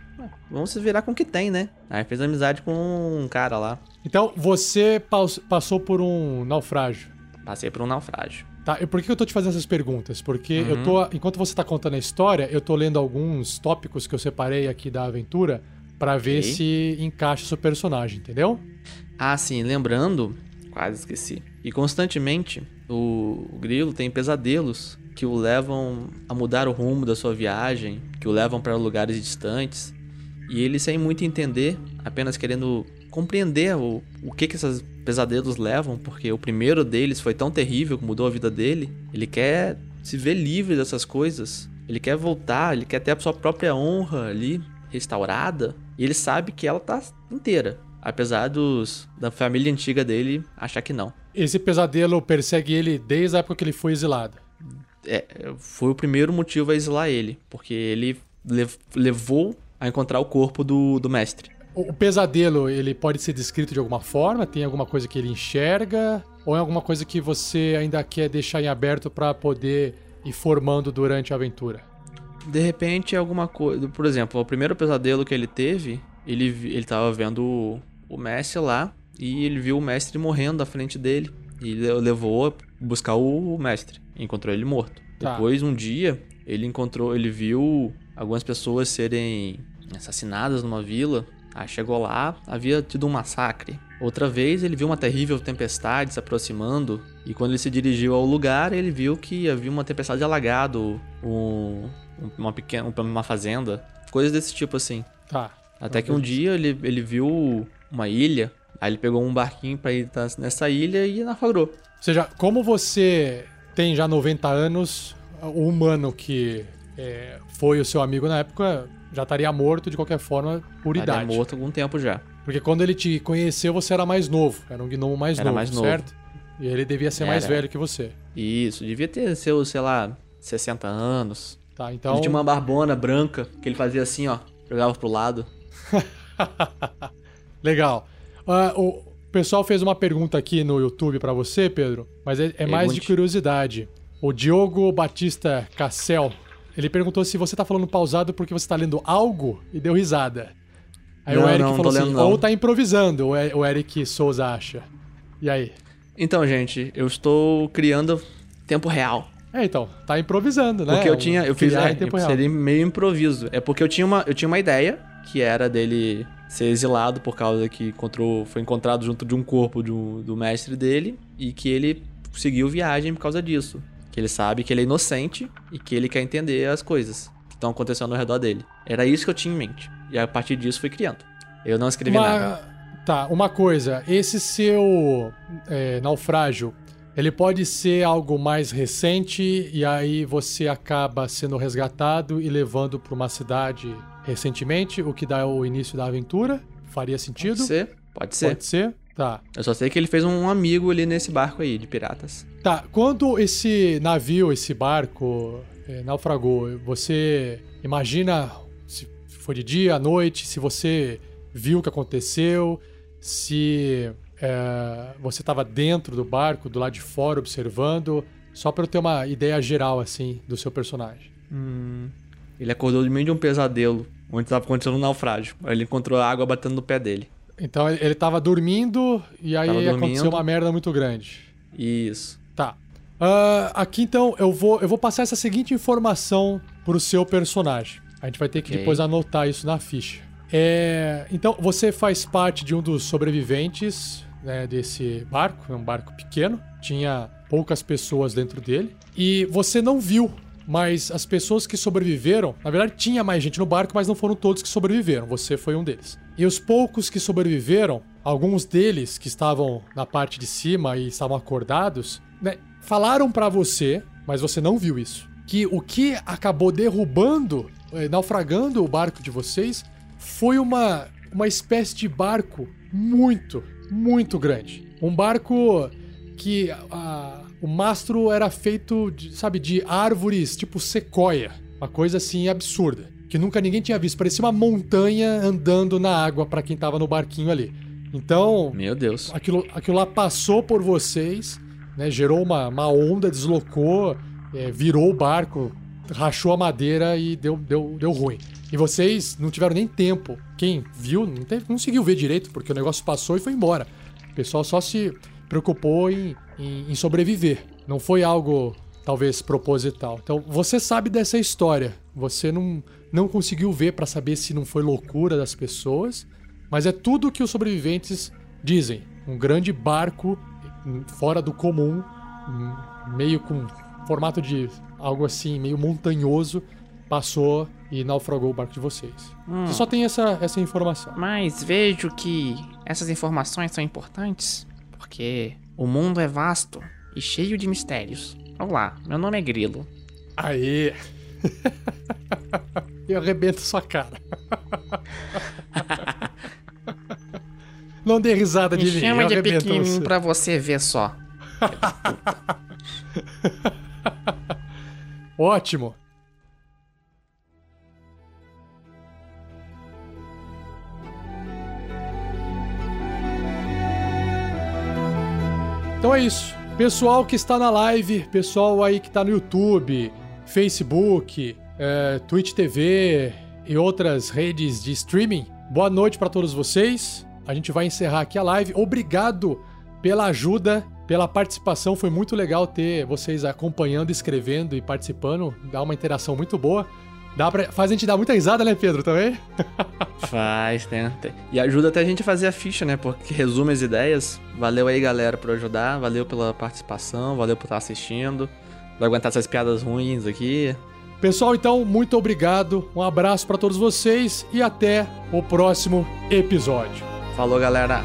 vamos se virar com o que tem, né? Aí fez amizade com um cara lá. Então, você passou por um naufrágio. Passei por um naufrágio. Tá, e por que eu tô te fazendo essas perguntas? Porque eu tô, enquanto você tá contando a história, eu tô lendo alguns tópicos que eu separei aqui da aventura pra ver se encaixa o seu personagem, entendeu? Ah, sim, lembrando, quase esqueci. E constantemente o, o grilo tem pesadelos que o levam a mudar o rumo da sua viagem, que o levam para lugares distantes. E ele sem muito entender, apenas querendo compreender o, o que que esses pesadelos levam, porque o primeiro deles foi tão terrível que mudou a vida dele. Ele quer se ver livre dessas coisas. Ele quer voltar, ele quer ter a sua própria honra ali restaurada. E ele sabe que ela tá inteira. Apesar dos da família antiga dele achar que não. Esse pesadelo persegue ele desde a época que ele foi exilado. É, foi o primeiro motivo a exilar ele. Porque ele lev- levou a encontrar o corpo do, do mestre. O pesadelo, ele pode ser descrito de alguma forma? Tem alguma coisa que ele enxerga? Ou é alguma coisa que você ainda quer deixar em aberto pra poder ir formando durante a aventura? De repente, alguma coisa. Por exemplo, o primeiro pesadelo que ele teve, ele, ele tava vendo o, o mestre lá e ele viu o mestre morrendo à frente dele. E ele levou a buscar o mestre. Encontrou ele morto. Tá. Depois, um dia, ele encontrou. Ele viu algumas pessoas serem assassinadas numa vila. Aí chegou lá, havia tido um massacre. Outra vez, ele viu uma terrível tempestade se aproximando. E quando ele se dirigiu ao lugar, ele viu que havia uma tempestade alagado um, um- uma pequena uma fazenda. Coisas desse tipo assim. Tá. Até que um dia ele, ele viu uma ilha. Aí ele pegou um barquinho pra ir tá- nessa ilha e naufragou. Ou seja, como você tem já 90 anos, o humano que é, foi o seu amigo na época já estaria morto de qualquer forma por Estaria idade. morto algum tempo já. Porque quando ele te conheceu, você era mais novo. Era um gnomo mais Era novo, mais novo. certo? E ele devia ser mais Era. velho que você. Isso, devia ter seus, sei lá, 60 anos. Tá, então. Ele tinha uma barbona branca que ele fazia assim, ó. Jogava pro lado. [laughs] Legal. Ah, o pessoal fez uma pergunta aqui no YouTube pra você, Pedro, mas é, é mais de curiosidade. O Diogo Batista Cassel, ele perguntou se você tá falando pausado porque você tá lendo algo e deu risada. Aí o Não, Eric não, falou assim, lendo, ou tá improvisando, o o Eric Souza acha. E aí? Então, gente, eu estou criando tempo real. É, então, tá improvisando, né? Porque eu O tinha, eu fiz, é, seria meio improviso. É porque eu tinha uma, eu tinha uma ideia que era dele ser exilado por causa que encontrou, foi encontrado junto de um corpo do mestre dele e que ele seguiu viagem por causa disso. Que ele sabe que ele é inocente e que ele quer entender as coisas que estão acontecendo ao redor dele. Era isso que eu tinha em mente. E a partir disso fui criando. Eu não escrevi nada. Uma... Tá, uma coisa. Esse seu é, naufrágio, ele pode ser algo mais recente e aí você acaba sendo resgatado e levando pra uma cidade recentemente, o que dá o início da aventura? Faria sentido? Pode ser? Pode ser. Pode ser? Tá. Eu só sei que ele fez um amigo ali nesse barco aí de piratas. Tá, quando esse navio, esse barco é, naufragou, você imagina se foi de dia, à noite, se você viu o que aconteceu, se é, você estava dentro do barco, do lado de fora, observando, só pra eu ter uma ideia geral, assim, do seu personagem. Ele acordou de meio de um pesadelo, onde estava acontecendo um naufrágio. Ele encontrou a água batendo no pé dele. Então ele tava dormindo e aí Tava aconteceu dormindo. uma merda muito grande. Isso. Tá. Ah, aqui então eu vou, eu vou passar essa seguinte informação pro seu personagem. A gente vai ter que Ok. depois anotar isso na ficha. É, então você faz parte de um dos sobreviventes né, desse barco, é um barco pequeno, tinha poucas pessoas dentro dele e você não viu, mas as pessoas que sobreviveram, na verdade tinha mais gente no barco, mas não foram todos que sobreviveram. Você foi um deles. E os poucos que sobreviveram, alguns deles que estavam na parte de cima e estavam acordados, né, falaram pra você, mas você não viu isso, que o que acabou derrubando, eh, naufragando o barco de vocês, foi uma, uma espécie de barco muito, muito grande. Um barco que a- o mastro era feito, de, sabe, de árvores tipo sequoia. Uma coisa assim absurda. Que nunca ninguém tinha visto. Parecia uma montanha andando na água pra quem tava no barquinho ali. Então, Meu Deus. aquilo, aquilo lá passou por vocês, né? Gerou uma, uma onda, deslocou, é, virou o barco, rachou a madeira e deu, deu, deu ruim. E vocês não tiveram nem tempo. Quem viu não, teve, não conseguiu ver direito, porque o negócio passou e foi embora. O pessoal só se preocupou em, em, em sobreviver. Não foi algo, talvez, proposital. Então, você sabe dessa história. Você não, não conseguiu ver pra saber se não foi loucura das pessoas. Mas é tudo que os sobreviventes dizem. Um grande barco hum, fora do comum, hum, meio com formato de algo assim, meio montanhoso, passou e naufragou o barco de vocês. Você só tem essa, essa informação. Mas vejo que essas informações são importantes porque o mundo é vasto e cheio de mistérios. Olá, meu nome é Grilo. Aê! [laughs] Eu arrebento sua cara. [laughs] Não dê risada de Me mim, chama de pequenininho você. pra você ver só. [laughs] Ótimo. Então é isso. Pessoal que está na live, pessoal aí que está no YouTube, Facebook, eh, Twitch TV e outras redes de streaming, boa noite para todos vocês. A gente vai encerrar aqui a live. Obrigado pela ajuda, pela participação. Foi muito legal ter vocês acompanhando, escrevendo e participando. Dá uma interação muito boa. Dá pra... Faz a gente dar muita risada, né, Pedro? Também? [laughs] Faz, tenta. E ajuda até a gente a fazer a ficha, né? Porque resume as ideias. Valeu aí, galera, por ajudar. Valeu pela participação. Valeu por estar assistindo. Por aguentar essas piadas ruins aqui. Pessoal, então, muito obrigado. Um abraço para todos vocês e até o próximo episódio. Falou, galera.